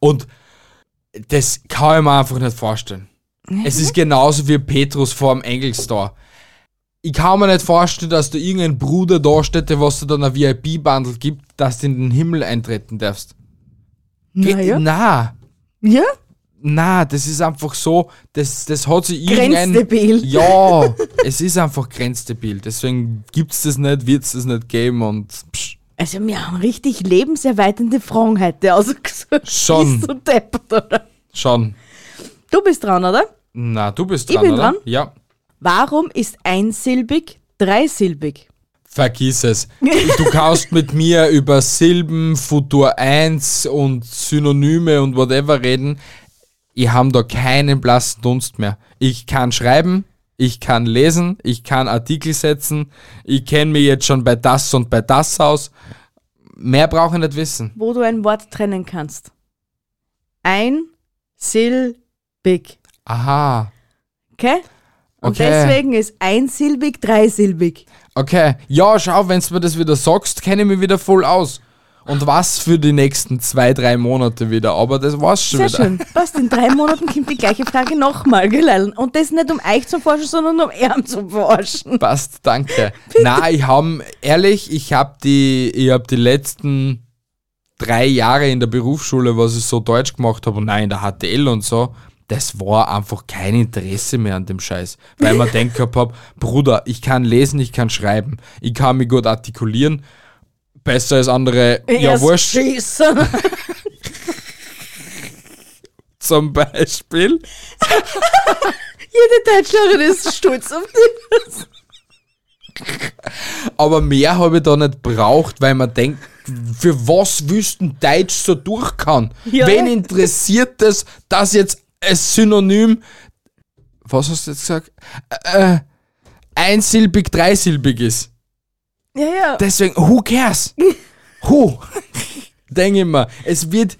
Und das kann ich mir einfach nicht vorstellen. Es ist genauso wie Petrus vor dem Engelstor. Ich kann mir nicht vorstellen, dass da irgendein Bruder da steht, der was dir dann ein VIP-Bundle gibt, dass du in den Himmel eintreten darfst. Naja. Na, Ja? Na, das ist einfach so, das, das hat sich irgendein... Grenzdebil. Ja, es ist einfach grenzdebil. Deswegen gibt's das nicht, wird's das nicht geben und psch, Also wir haben richtig lebenserweiternde Fragen heute ausgesucht. Schon. Bist du deppert, oder? schon. Du bist dran, oder? Na, du bist Ich dran, bin oder? dran? Ja. Warum ist einsilbig dreisilbig? Vergiss es. Du kannst mit mir über Silben, Futur 1 und Synonyme und whatever reden. Ich habe da keinen blassen Dunst mehr. Ich kann schreiben, ich kann lesen, ich kann Artikel setzen, ich kenne mich jetzt schon bei das und bei das aus. Mehr brauche ich nicht wissen. Wo du ein Wort trennen kannst. Einsilbig. Aha. Okay? Und Okay. deswegen ist einsilbig dreisilbig. Okay. Ja, schau, wenn du mir das wieder sagst, kenne ich mich wieder voll aus. Und was für die nächsten zwei, drei Monate wieder. Aber das war's schon Sehr wieder. schön. Passt, in drei Monaten kommt die gleiche Frage nochmal, gell? Und das nicht um euch zu forschen, sondern um ihn zu forschen. Passt, danke. Na, ich habe ehrlich, ich habe die, ich habe die letzten drei Jahre in der Berufsschule, was ich so Deutsch gemacht habe und nein, in der HTL und so, das war einfach kein Interesse mehr an dem Scheiß. Weil man denkt gehabt hab, Bruder, ich kann lesen, ich kann schreiben, ich kann mich gut artikulieren, besser als andere, ja Erst wurscht, schießen. zum Beispiel. Jede Deutschlerin ist stolz auf dich. Aber mehr habe ich da nicht braucht, weil man denkt, für was wüssten Deutsch so durch kann? Ja. Wen interessiert es, dass jetzt ein Synonym, was hast du jetzt gesagt? Äh, einsilbig, dreisilbig ist. Ja, ja. Deswegen, who cares? Who? Denke ich mir, es wird,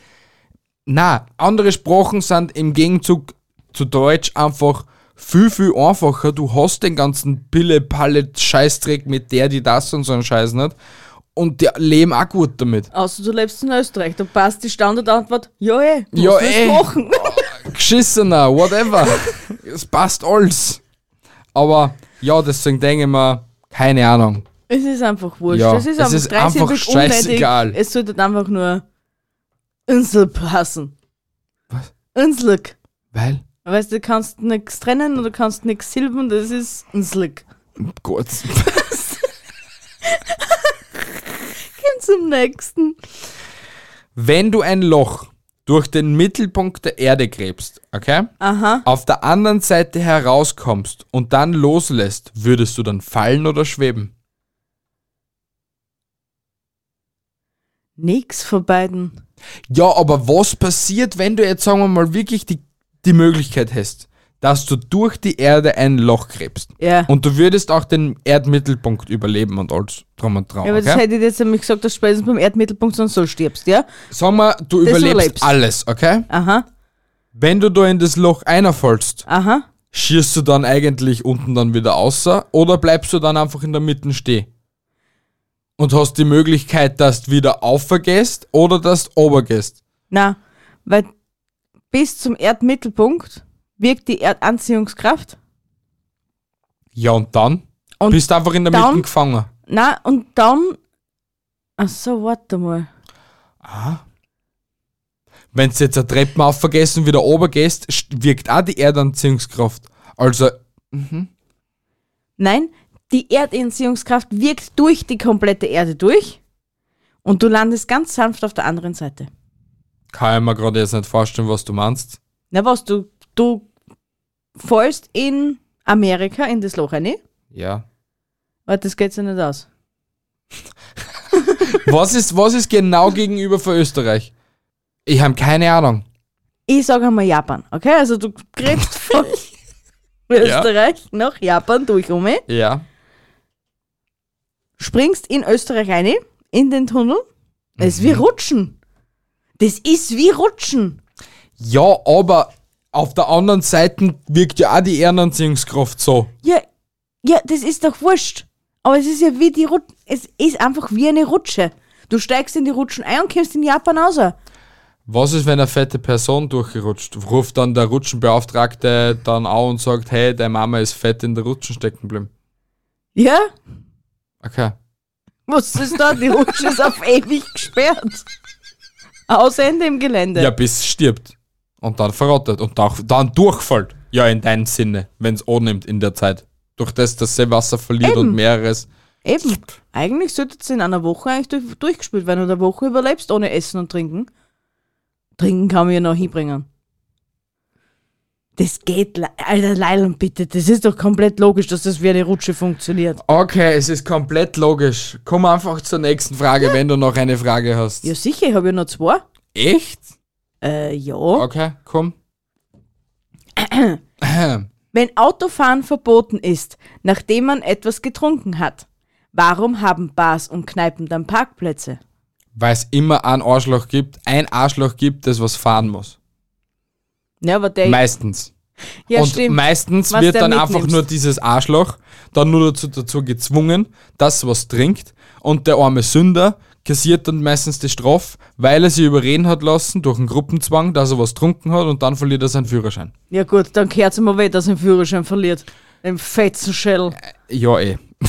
na, andere Sprachen sind im Gegenzug zu Deutsch einfach viel, viel einfacher. Du hast den ganzen Pille-Palle-Scheißdreck mit der, die das und so einen Scheiß nicht. Und die leben auch gut damit. Außer du lebst in Österreich, da passt die Standardantwort, ja eh, Ja, eh. machen? Geschissener, whatever. es passt alles. Aber ja, deswegen denke ich mir, keine Ahnung. Es ist einfach wurscht. Ja, es ist es einfach, ist einfach scheißegal. unnötig. Es sollte einfach nur Insel passen. Was? Inslig. Weil, Weißt du, du kannst nichts trennen oder kannst nichts silben, das ist Inslig. Gott. Gehen zum nächsten. Wenn du ein Loch durch den Mittelpunkt der Erde gräbst, okay? Aha. Auf der anderen Seite herauskommst und dann loslässt, würdest du dann fallen oder schweben? Nix von beiden. Ja, aber was passiert, wenn du jetzt, sagen wir mal, wirklich die, die Möglichkeit hast, dass du durch die Erde ein Loch gräbst? Ja. Und du würdest auch den Erdmittelpunkt überleben und alles drum und dran. ja, aber das okay? hätte ich jetzt nämlich gesagt, dass du spätestens beim Erdmittelpunkt sonst so stirbst, ja? Sagen wir, du Das überlebst überlebst. alles, okay? Aha, Wenn du da in das Loch einerfallst, aha. schierst du dann eigentlich unten dann wieder außer oder bleibst du dann einfach in der Mitte stehen? Und hast die Möglichkeit, dass du wieder aufgehst oder dass du obergehst? Na, weil bis zum Erdmittelpunkt wirkt die Erdanziehungskraft. Ja, und dann? Und Bist einfach in der dann- Mitte gefangen. Na, und dann. Ach so, warte mal. Wenn du jetzt eine Treppe aufvergessen und wieder obergehst, st- wirkt auch die Erdanziehungskraft. Also, Nein, die Erdanziehungskraft wirkt durch die komplette Erde durch und du landest ganz sanft auf der anderen Seite. kann ich mir gerade jetzt nicht vorstellen, was du meinst. Na was, du, du fällst in Amerika in das Loch rein, Ja. aber das geht ja nicht aus. Was ist, was ist genau gegenüber von Österreich? Ich habe keine Ahnung. Ich sage einmal Japan, okay? Also du kriegst von Österreich nach Japan durch um, Ja. Springst in Österreich rein, in den Tunnel. Das ist wie Rutschen. Das ist wie Rutschen. Ja, aber Auf der anderen Seite wirkt ja auch die Ehrenanziehungskraft so. Ja, ja, das ist doch wurscht. Aber es ist ja wie die Rutsche. Es ist einfach wie eine Rutsche. Du steigst in die Rutschen ein und kommst in Japan raus. Was ist, wenn eine fette Person durchgerutscht? Ruft dann der Rutschenbeauftragte dann auch und sagt, hey, deine Mama ist fett in der Rutschen stecken geblieben. Ja? Okay. Was ist da? Die Rutsche ist auf ewig gesperrt. Ausende im Gelände. Ja, bis es stirbt. Und dann verrottet und auch, dann durchfällt. Ja, in deinem Sinne, wenn es annimmt in der Zeit. Durch das, dass sie Wasser verliert Eben. und mehreres. Eben. Eigentlich sollte es in einer Woche eigentlich durch, durchgespielt werden und eine Woche überlebst ohne Essen und Trinken. Trinken kann man ja noch hinbringen. Das geht, Alter, Leiland, bitte. Das ist doch komplett logisch, dass das wie eine Rutsche funktioniert. Okay, es ist komplett logisch. Komm einfach zur nächsten Frage, wenn du noch eine Frage hast. Ja, sicher, ich habe ja noch zwei. Echt? Äh, ja. Okay, komm. Wenn Autofahren verboten ist, nachdem man etwas getrunken hat, warum haben Bars und Kneipen dann Parkplätze? Weil es immer ein Arschloch gibt, ein Arschloch gibt, das was fahren muss. Ja, aber der. Meistens. ja, und stimmt. meistens Was wird dann einfach mitnimmst. nur dieses Arschloch dann nur dazu, dazu gezwungen, dass was trinkt und der arme Sünder kassiert dann meistens die Strafe, weil er sich überreden hat lassen durch einen Gruppenzwang, dass er was trunken hat und dann verliert er seinen Führerschein. Ja, gut, dann kehrt es mal weh, dass er den Führerschein verliert. Im fetzen Shell. Ja, eh.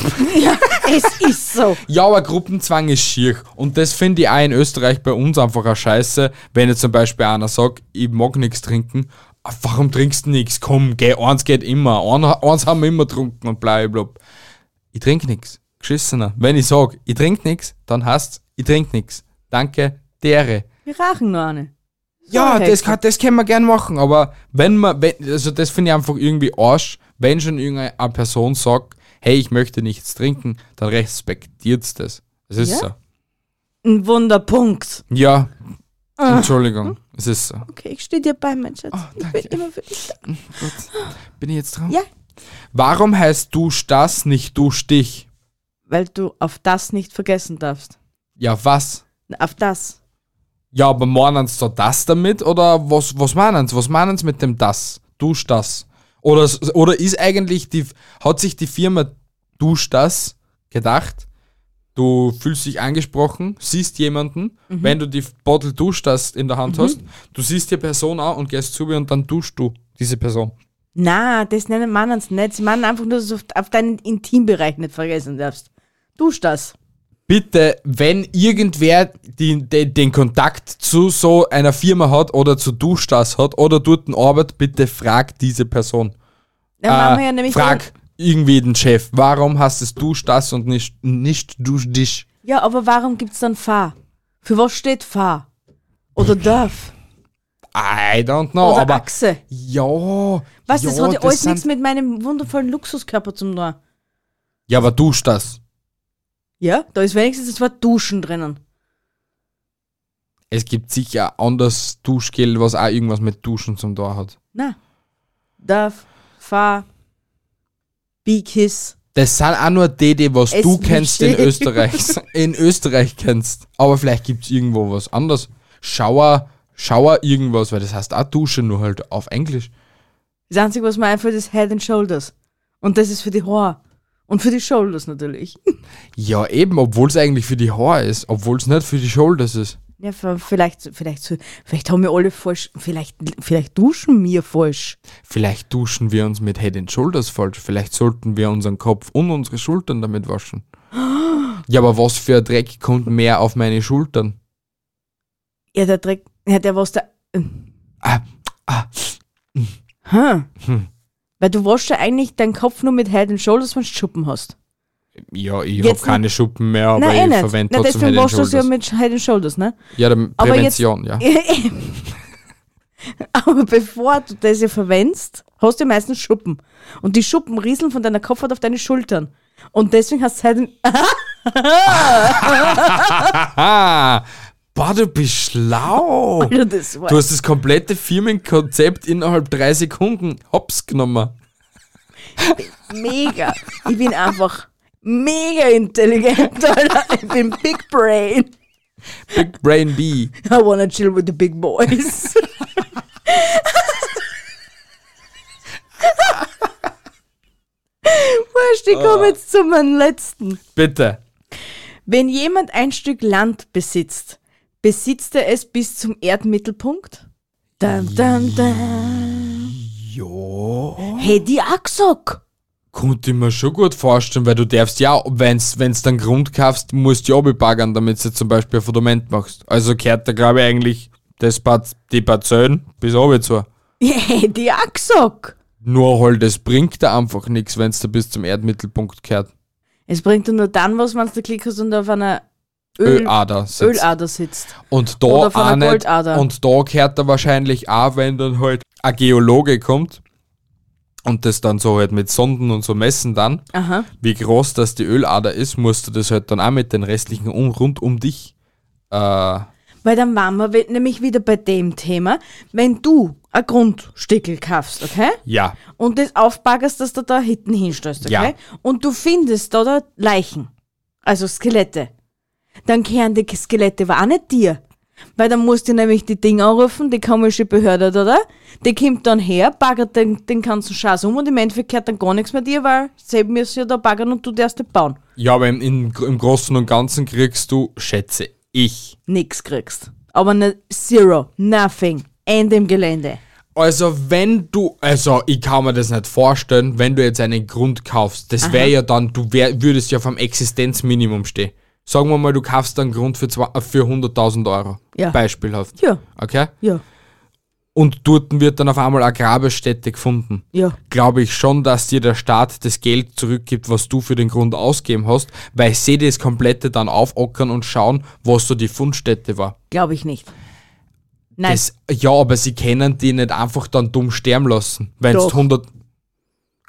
es ist so. Ja, aber Gruppenzwang ist schier. Und das finde ich auch in Österreich bei uns einfach eine Scheiße, wenn jetzt zum Beispiel einer sagt, ich mag nichts trinken. Ah, Warum trinkst du nichts? Komm, geh, eins geht immer. Ein, eins haben wir immer getrunken und blablabla. Ich trinke nichts. Geschissener. Wenn ich sage, ich trinke nichts, dann heißt ich trinke nichts. Danke, dere. Wir rachen noch eine. Ja, So, das, Hexe. kann, das können wir gern machen, aber wenn man, wenn, also das finde ich einfach irgendwie Arsch, wenn schon irgendeine Person sagt, hey, ich möchte nichts trinken, dann respektiert's das. Es ist Ja? so. Ein Wunderpunkt. Ja, Ah. Entschuldigung, es ist so. Okay, ich stehe dir bei, mein Schatz. Oh, ich danke. bin immer für dich da. Bin ich jetzt dran? Ja. Warum heißt dusch das, nicht dusch dich? Weil du auf das nicht vergessen darfst. Ja, was? Auf das. Ja, aber meinen sie da das damit oder was, was meinen sie? Was meinen sie mit dem das? Dusch das? Oder, oder ist eigentlich die, hat sich die Firma Dusch das gedacht? Du fühlst dich angesprochen, siehst jemanden, wenn du die Bottle Dusch das in der Hand hast, du siehst die Person an und gehst zu ihr und dann duschst du diese Person. Na, das nennen meinen sie nicht. Sie meinen einfach nur, dass du auf, auf deinen Intimbereich nicht vergessen darfst. Dusch das. Bitte, wenn irgendwer die, den, den Kontakt zu so einer Firma hat oder zu Duschdas hat oder dort arbeitet, bitte frag diese Person. Da machen wir Äh, ja nämlich frag irgendwie den Chef, warum hast es Duschdas und nicht, nicht Dusch dich? Ja, aber warum gibt's dann Fahr? Für was steht Fahr? Oder darf? I don't know, Oder aber Achse? ja. Was, ja, das hat ja alles nichts mit meinem wundervollen Luxuskörper zum tun. Ja, aber Duschdas. Ja, da ist wenigstens das Wort Duschen drinnen. Es gibt sicher anderes Duschgel, was auch irgendwas mit Duschen zum Tor hat. Na. Darf, Fahr, Be-Kiss. Das sind auch nur die, die was Es du kennst in. Österreich, in Österreich kennst. Aber vielleicht gibt es irgendwo was anderes. Schauer, Schauer irgendwas, weil das heißt auch Dusche, nur halt auf Englisch. Das Einzige, was mir einfällt, ist Head and Shoulders. Und das ist für die Haare. Und für die Shoulders natürlich. Ja, eben, obwohl es eigentlich für die Haare ist, obwohl es nicht für die Shoulders ist. Ja, vielleicht, vielleicht, vielleicht haben wir alle falsch, vielleicht, vielleicht duschen wir falsch. Vielleicht duschen wir uns mit Head and Shoulders falsch. Vielleicht sollten wir unseren Kopf und unsere Schultern damit waschen. Ja, aber was für ein Dreck kommt mehr auf meine Schultern? Ja, der Dreck, ja, der was da, Ah, ah, hm. Hm. Weil du waschst ja eigentlich deinen Kopf nur mit Head and Shoulders, wenn du Schuppen hast. ja, ich habe keine Schuppen mehr, aber Nein, eh ich nicht. verwende Nein, trotzdem deswegen Head and waschst du es ja Shoulders. mit Head and Shoulders, ne? Ja, Aber jetzt- Prävention, ja. Aber bevor du das ja verwendest, hast du ja meistens Schuppen. Und die Schuppen rieseln von deiner Kopfhaut auf deine Schultern. Und deswegen hast du halt ein, Haha! Boah, du bist schlau. Alter, du hast das komplette Firmenkonzept innerhalb drei Sekunden hops genommen. Mega. Ich bin einfach mega intelligent, Alter. Ich bin Big Brain. Big Brain B. I wanna chill with the big boys. Wurscht, ich komme ah. jetzt zu meinem letzten. Bitte. Wenn jemand ein Stück Land besitzt, besitzt er es bis zum Erdmittelpunkt? Dun, dun, dun. Ja. Hätte ich auch gesagt. Konnte ich mir schon gut vorstellen, weil du darfst ja, wenn's, wenn's dann Grund kaufst, musst du ja abbaggern, damit du zum Beispiel ein Fundament machst. Also gehört da, glaube ich, eigentlich das Part, die Parzellen bis oben zu. Ja, hätte ich auch gesagt. Nur halt, es bringt da einfach nichts, wenn's da bis zum Erdmittelpunkt gehört. Es bringt dir nur dann was, wenn du klickst und auf einer Öl Ölader sitzt. Ölader sitzt. Und da auch nicht. Und da gehört er wahrscheinlich auch, wenn dann halt ein Geologe kommt und das dann so halt mit Sonden und so messen dann, Aha. wie groß das die Ölader ist, musst du das halt dann auch mit den restlichen um, rund um dich. Äh, Weil dann waren wir nämlich wieder bei dem Thema, wenn du ein Grundstickel kaufst, okay? ja, Und das aufbaggerst, dass du da hinten hinstellst, okay? Ja. Und du findest da, da Leichen, also Skelette. Dann kehren die Skelette aber auch nicht dir. Weil dann musst du nämlich die Dinge anrufen, die komische Behörde, oder? Die kommt dann her, baggert den, den ganzen Scheiß um und im Endeffekt kehrt dann gar nichts mehr dir, weil selber müssen ja da baggern und du darfst nicht bauen. ja, aber im, im, im Großen und Ganzen kriegst du, schätze ich. Nix kriegst. Aber ne Zero, nothing, Ende im Gelände. Also wenn du, also ich kann mir das nicht vorstellen, wenn du jetzt einen Grund kaufst, das wäre ja dann, du wär, würdest ja vom Existenzminimum stehen. Sagen wir mal, du kaufst einen Grund für, zwei- äh, für 100.000 Euro. Ja. Beispielhaft. Ja, Okay? ja, Und dort wird dann auf einmal eine Grabesstätte gefunden. ja. Glaube ich schon, dass dir der Staat das Geld zurückgibt, was du für den Grund ausgeben hast, weil sie das komplette dann aufockern und schauen, was so die Fundstätte war. Glaube ich nicht. Nein, Das, ja, aber sie können die nicht einfach dann dumm sterben lassen. Wenn es Doch. 100.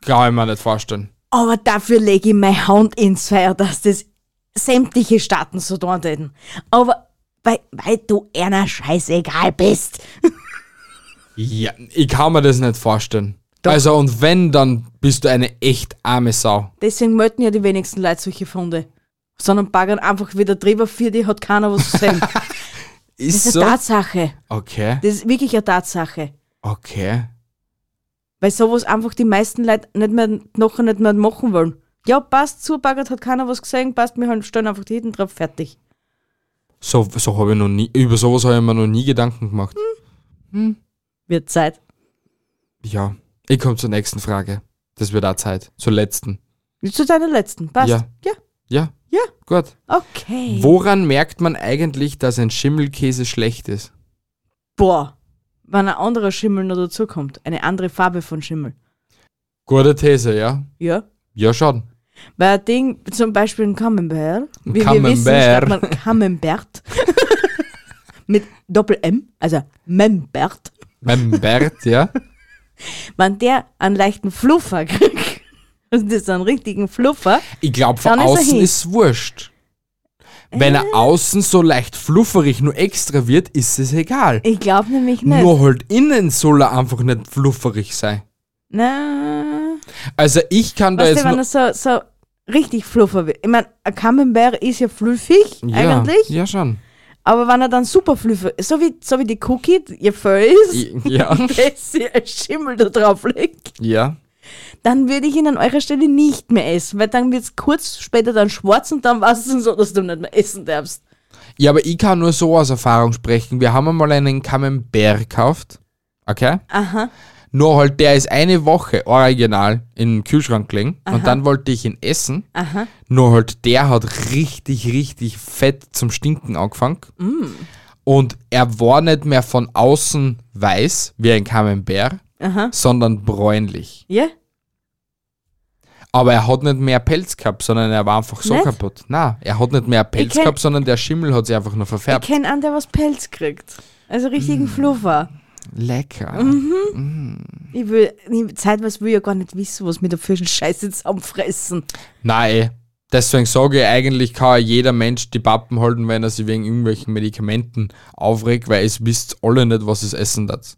Kann ich mir nicht vorstellen. aber dafür lege ich meine Hand ins Feuer, dass das sämtliche Staaten so tun täten. Aber weil, weil du einer scheißegal bist. Ja, ich kann mir das nicht vorstellen. Doch. Also, und wenn, dann bist du eine echt arme Sau. Deswegen melden ja die wenigsten Leute solche Funde. Sondern baggern einfach wieder drüber, für die hat keiner was zu sagen. Das Ist ist so? eine Tatsache. Okay, Das ist wirklich eine Tatsache. okay. Weil sowas einfach die meisten Leute nicht mehr, nachher nicht mehr machen wollen. Ja, passt, zubaggert, hat keiner was gesehen, passt, wir halt stellen einfach die hinten drauf, fertig. So, so habe ich noch nie, über sowas habe ich mir noch nie Gedanken gemacht. Wird Zeit. Ja, ich komme zur nächsten Frage. Das wird auch Zeit. Zur letzten. Zu deiner letzten, passt. Ja. ja. Ja, Ja. gut. Okay. Woran merkt man eigentlich, dass ein Schimmelkäse schlecht ist? Boah, wenn ein anderer Schimmel noch dazukommt. Eine andere Farbe von Schimmel. Gute These, ja? Ja. Ja, schon. Weil ein Ding, zum Beispiel ein Camembert, wie wir Camembert. wissen, schreibt man Camembert. Mit Doppel-M, also Membert. Beim Bert, ja? Wenn der einen leichten Fluffer kriegt, und das ist einen richtigen Fluffer, Ich glaube, von ist außen ist es wurscht. Wenn er außen so leicht flufferig nur extra wird, ist es egal. ich glaube nämlich nicht. Nur halt innen soll er einfach nicht flufferig sein. Na, Also ich kann da weißt du, jetzt wenn nur, er so, so richtig fluffer wird. Ich meine, ein Camembert ist ja fluffig, ja, eigentlich. Ja, schon. Aber wenn er dann super fluffer ist, so wie, so wie die Cookie, ihr Fell ist, Ja. dass sie ein Schimmel da drauf legt, Ja. dann würde ich ihn an eurer Stelle nicht mehr essen, weil dann wird es kurz später dann schwarz und dann war es so, dass du nicht mehr essen darfst. Ja, aber ich kann nur so aus Erfahrung sprechen. Wir haben einmal einen Camembert gekauft. Okay? Aha. Nur halt, der ist eine Woche original im Kühlschrank gelegen und dann wollte ich ihn essen. Aha. Nur halt, der hat richtig, richtig fett zum Stinken angefangen. Mm. Und er war nicht mehr von außen weiß, wie ein Camembert, Aha. sondern bräunlich. Ja? Aber er hat nicht mehr Pelz gehabt, sondern er war einfach so Nicht? kaputt. Na, er hat nicht mehr Pelz kenn- gehabt, sondern der Schimmel hat sich einfach nur Ich verfärbt. kenne einen, der was Pelz kriegt. Also Mm. richtigen Fluffer. Lecker. Mhm. Ich will, zeitweise will ich ja gar nicht wissen, was mir da für Scheiße zusammenfressen. Nein, deswegen sage ich, eigentlich kann jeder Mensch die Pappen halten, wenn er sich wegen irgendwelchen Medikamenten aufregt, weil es wisst alle nicht, was es essen darf.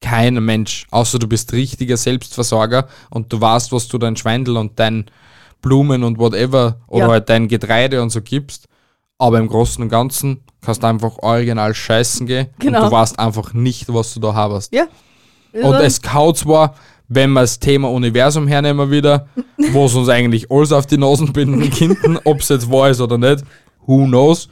Kein Mensch, außer du bist richtiger Selbstversorger und du weißt, was du dein Schweindel und dein Blumen und whatever oder Ja. halt dein Getreide und so gibst. Aber im Großen und Ganzen kannst du einfach original scheißen gehen Genau. und du weißt einfach nicht, was du da hast. Ja. Und es kaut zwar, wenn wir das Thema Universum hernehmen wieder, wo es uns eigentlich alles auf die Nasen binden könnten, ob es jetzt wahr ist oder nicht, who knows,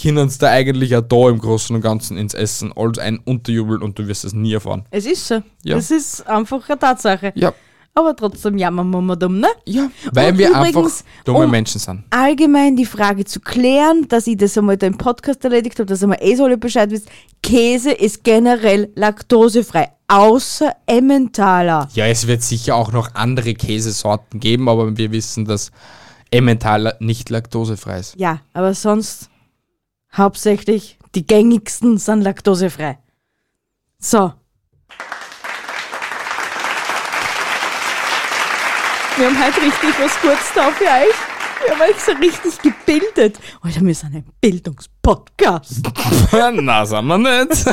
können uns da eigentlich auch da im Großen und Ganzen ins Essen alles ein unterjubeln und du wirst es nie erfahren. Es ist so. Ja. Es ist einfach eine Tatsache. Ja. Aber trotzdem jammern wir mal dumm, ne? Ja, weil Und wir übrigens, einfach dumme um- Menschen sind. allgemein die Frage zu klären, dass ich das einmal da im Podcast erledigt habe, dass einmal eh so alle Bescheid wisst. Käse ist generell laktosefrei, außer Emmentaler. Ja, es wird sicher auch noch andere Käsesorten geben, aber wir wissen, dass Emmentaler nicht laktosefrei ist. Ja, aber sonst hauptsächlich die gängigsten sind laktosefrei. So. Wir haben heute richtig was Gutes da für euch. Wir haben euch so richtig gebildet. Alter, wir sind ein Bildungspodcast. Na, sind wir nicht.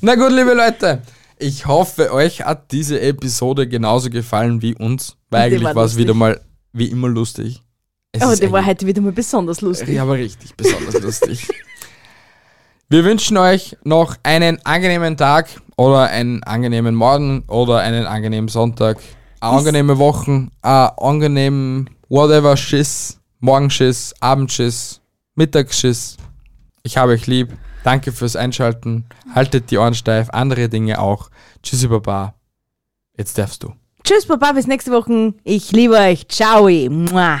Na gut, liebe Leute. Ich hoffe, euch hat diese Episode genauso gefallen wie uns. Weil Die eigentlich war war es lustig. wieder mal wie immer lustig. Es Aber ist der war eigentlich- heute wieder mal besonders lustig. Ja, aber richtig besonders lustig. Wir wünschen euch noch einen angenehmen Tag oder einen angenehmen Morgen oder einen angenehmen Sonntag, angenehme Wochen, einen angenehmen whatever Schiss, Morgenschiss, Abendschiss, Mittagsschiss. Ich habe euch lieb. Danke fürs Einschalten. Haltet die Ohren steif, andere Dinge auch. Tschüssi Baba. Jetzt darfst du. Tschüss, Papa, bis nächste Woche. Ich liebe euch. Ciao. Mua.